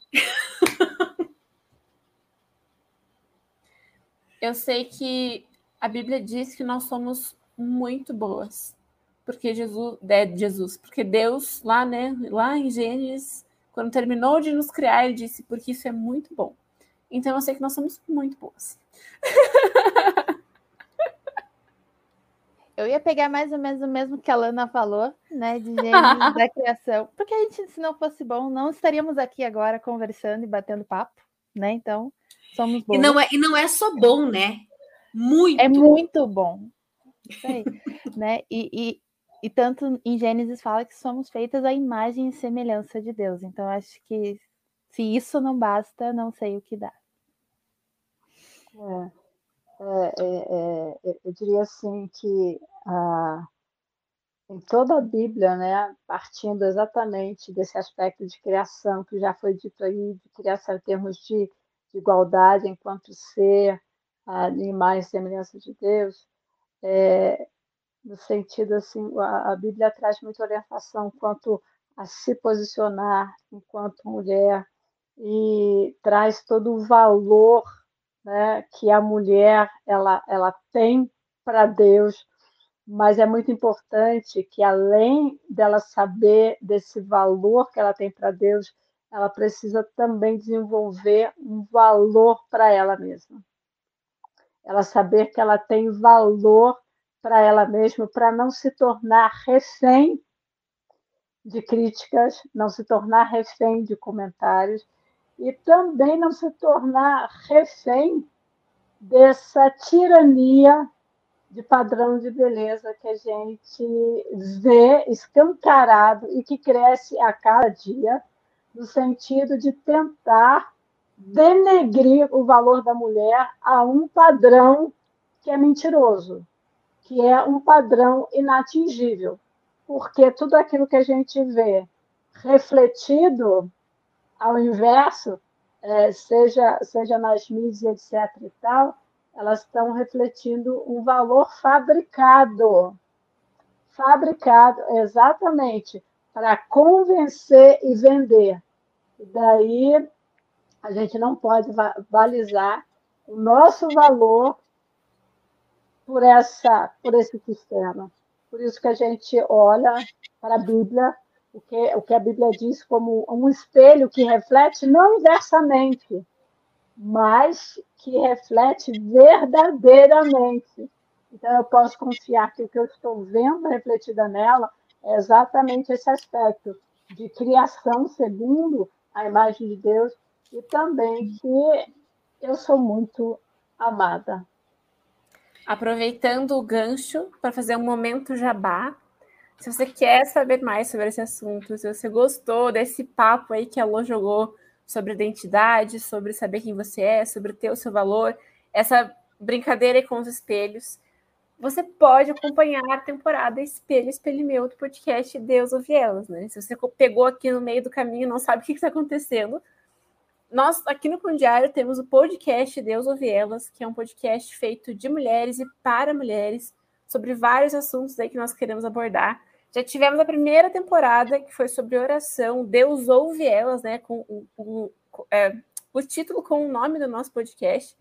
Eu sei que a Bíblia diz que nós somos muito boas. Porque Jesus, é, Jesus, porque Deus lá, né, lá em Gênesis, quando terminou de nos criar, ele disse porque isso é muito bom. Então eu sei que nós somos muito boas. Eu ia pegar mais ou menos o mesmo que a Lana falou, né, de Gênesis da criação, porque a gente, se não fosse bom, não estaríamos aqui agora conversando e batendo papo, né? Então, somos bons. E não é, e não é só bom, né? Muito. É muito bom. Isso aí, né? E, e, e tanto em Gênesis fala que somos feitas à imagem e semelhança de Deus. Então, acho que se isso não basta, não sei o que dá. É. É, é, é, eu diria assim que ah, em toda a Bíblia, né, partindo exatamente desse aspecto de criação que já foi dito aí, de criação em termos de, de igualdade enquanto ser, a imagem e semelhança de Deus, é, no sentido assim, a, a, Bíblia traz muita orientação quanto a se posicionar enquanto mulher e traz todo o valor né, que a mulher ela, ela tem para Deus, mas é muito importante que além dela saber desse valor que ela tem para Deus, ela precisa também desenvolver um valor para ela mesma. Ela saber que ela tem valor para ela mesma, para não se tornar refém de críticas, não se tornar refém de comentários, e também não se tornar refém dessa tirania de padrão de beleza que a gente vê escancarado e que cresce a cada dia, no sentido de tentar denegrir o valor da mulher a um padrão que é mentiroso, que é um padrão inatingível, porque tudo aquilo que a gente vê refletido ao inverso, é, seja, seja nas mídias, etc. e tal, elas estão refletindo um valor fabricado. Fabricado, exatamente, para convencer e vender. Daí a gente não pode balizar o nosso valor por, essa, por esse sistema. Por isso que a gente olha para a Bíblia o que, o que a Bíblia diz como um espelho que reflete não inversamente, mas que reflete verdadeiramente. Então, eu posso confiar que o que eu estou vendo refletida nela é exatamente esse aspecto de criação segundo a imagem de Deus e também que eu sou muito amada. Aproveitando o gancho para fazer um momento jabá, se você quer saber mais sobre esse assunto, se você gostou desse papo aí que a Lô jogou sobre identidade, sobre saber quem você é, sobre ter o seu valor, essa brincadeira com os espelhos, você pode acompanhar a temporada Espelho, Espelho Meu do podcast Deus Ouve Elas, né? Se você pegou aqui no meio do caminho e não sabe o que está acontecendo, nós aqui no Pão Diário temos o podcast Deus Ouve Elas, que é um podcast feito de mulheres e para mulheres, sobre vários assuntos aí que nós queremos abordar. Já tivemos a primeira temporada, que foi sobre oração, Deus ouve elas, né? Com o, é, o título com o nome do nosso podcast.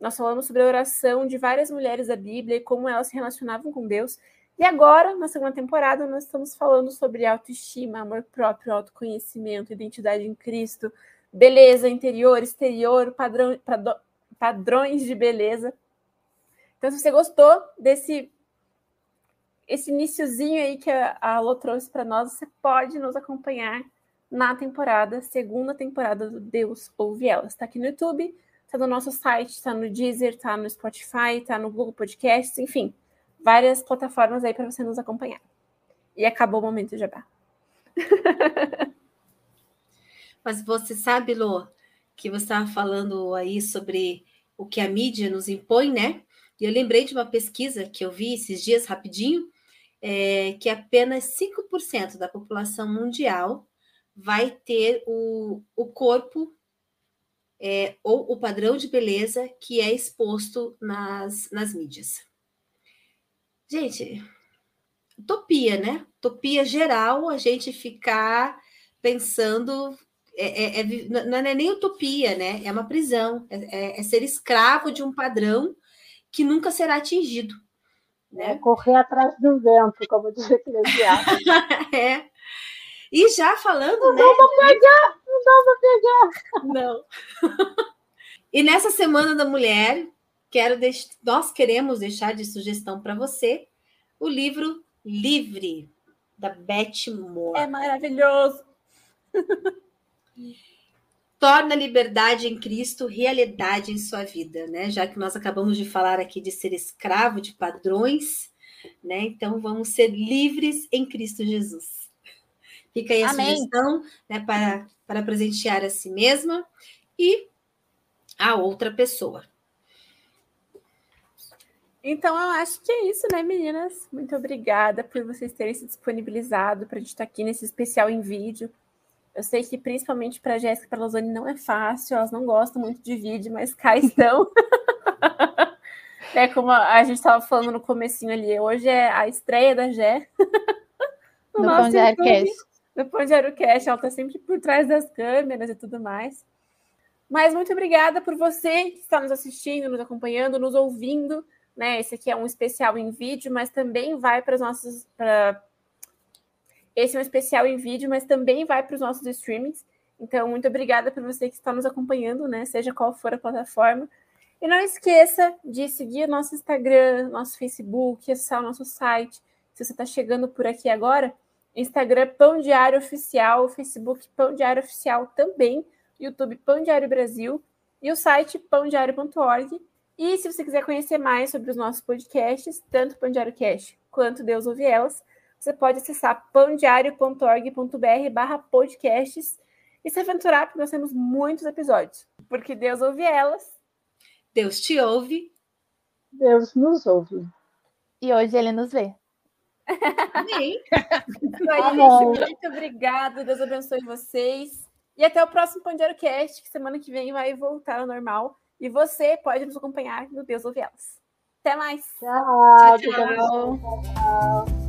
Nós falamos sobre a oração de várias mulheres da Bíblia e como elas se relacionavam com Deus. E agora, na segunda temporada, nós estamos falando sobre autoestima, amor próprio, autoconhecimento, identidade em Cristo, beleza interior, exterior, padrão, padrões de beleza. Então, se você gostou desse esse iníciozinho aí que a, a trouxe para nós, você pode nos acompanhar na temporada, segunda temporada do Deus Ouve Elas. Está aqui no YouTube, está no nosso site, está no Deezer, está no Spotify, está no Google Podcasts, enfim, várias plataformas aí para você nos acompanhar. E acabou o momento de jabá. Mas você sabe, Lô, que você estava falando aí sobre o que a mídia nos impõe, né? E eu lembrei de uma pesquisa que eu vi esses dias rapidinho, é, que apenas 5% da população mundial vai ter o, o corpo é, ou o padrão de beleza que é exposto nas, nas mídias. Gente, utopia, né? Utopia geral a gente ficar pensando é, é, é não é nem utopia, né? É uma prisão, é, é, é, ser escravo de um padrão que nunca será atingido. Né? É correr atrás do vento, como diz Eclesiastes. é. E já falando. Não né, dá para pegar! Não dá para pegar! Não. e nessa Semana da Mulher, quero deix... nós queremos deixar de sugestão para você o livro Livre, da Beth Moore. É maravilhoso! Torna a liberdade em Cristo realidade em sua vida, né? Já que nós acabamos de falar aqui de ser escravo de padrões, né? Então vamos ser livres em Cristo Jesus. Fica aí a Amém. sugestão né, para, para presentear a si mesma e a outra pessoa. Então, eu acho que é isso, né, meninas? Muito obrigada por vocês terem se disponibilizado para a gente estar aqui nesse especial em vídeo. Eu sei que principalmente para Jéssica e para Lozane não é fácil, elas não gostam muito de vídeo, mas cá estão. é como a gente estava falando no comecinho ali, hoje é a estreia da Jé. no, no Pão Diário Cast. No Pão Diário Cast, ela está sempre por trás das câmeras e tudo mais. Mas muito obrigada por você que está nos assistindo, nos acompanhando, nos ouvindo. Né? Esse aqui é um especial em vídeo, mas também vai para os nossos. Pra esse é um especial em vídeo, mas também vai para os nossos streamings. Então, muito obrigada por você que está nos acompanhando, né? Seja qual for a plataforma. E não esqueça de seguir nosso Instagram, nosso Facebook, acessar o nosso site. Se você está chegando por aqui agora, Instagram Pão Diário Oficial, Facebook Pão Diário Oficial também, YouTube Pão Diário Brasil e o site pãodiário.org. E se você quiser conhecer mais sobre os nossos podcasts, tanto Pão Diário Cast quanto Deus Ouve Elas, você pode acessar pãodiario.org.br barra podcasts e se aventurar, porque nós temos muitos episódios. Porque Deus ouve elas. Deus te ouve. Deus nos ouve. E hoje ele nos vê. Amém. Gente. Muito obrigada. Deus abençoe vocês. E até o próximo Pão Diário Cast, que semana que vem vai voltar ao normal. E você pode nos acompanhar no Deus Ouve Elas. Até mais. tchau. tchau. tchau. tchau.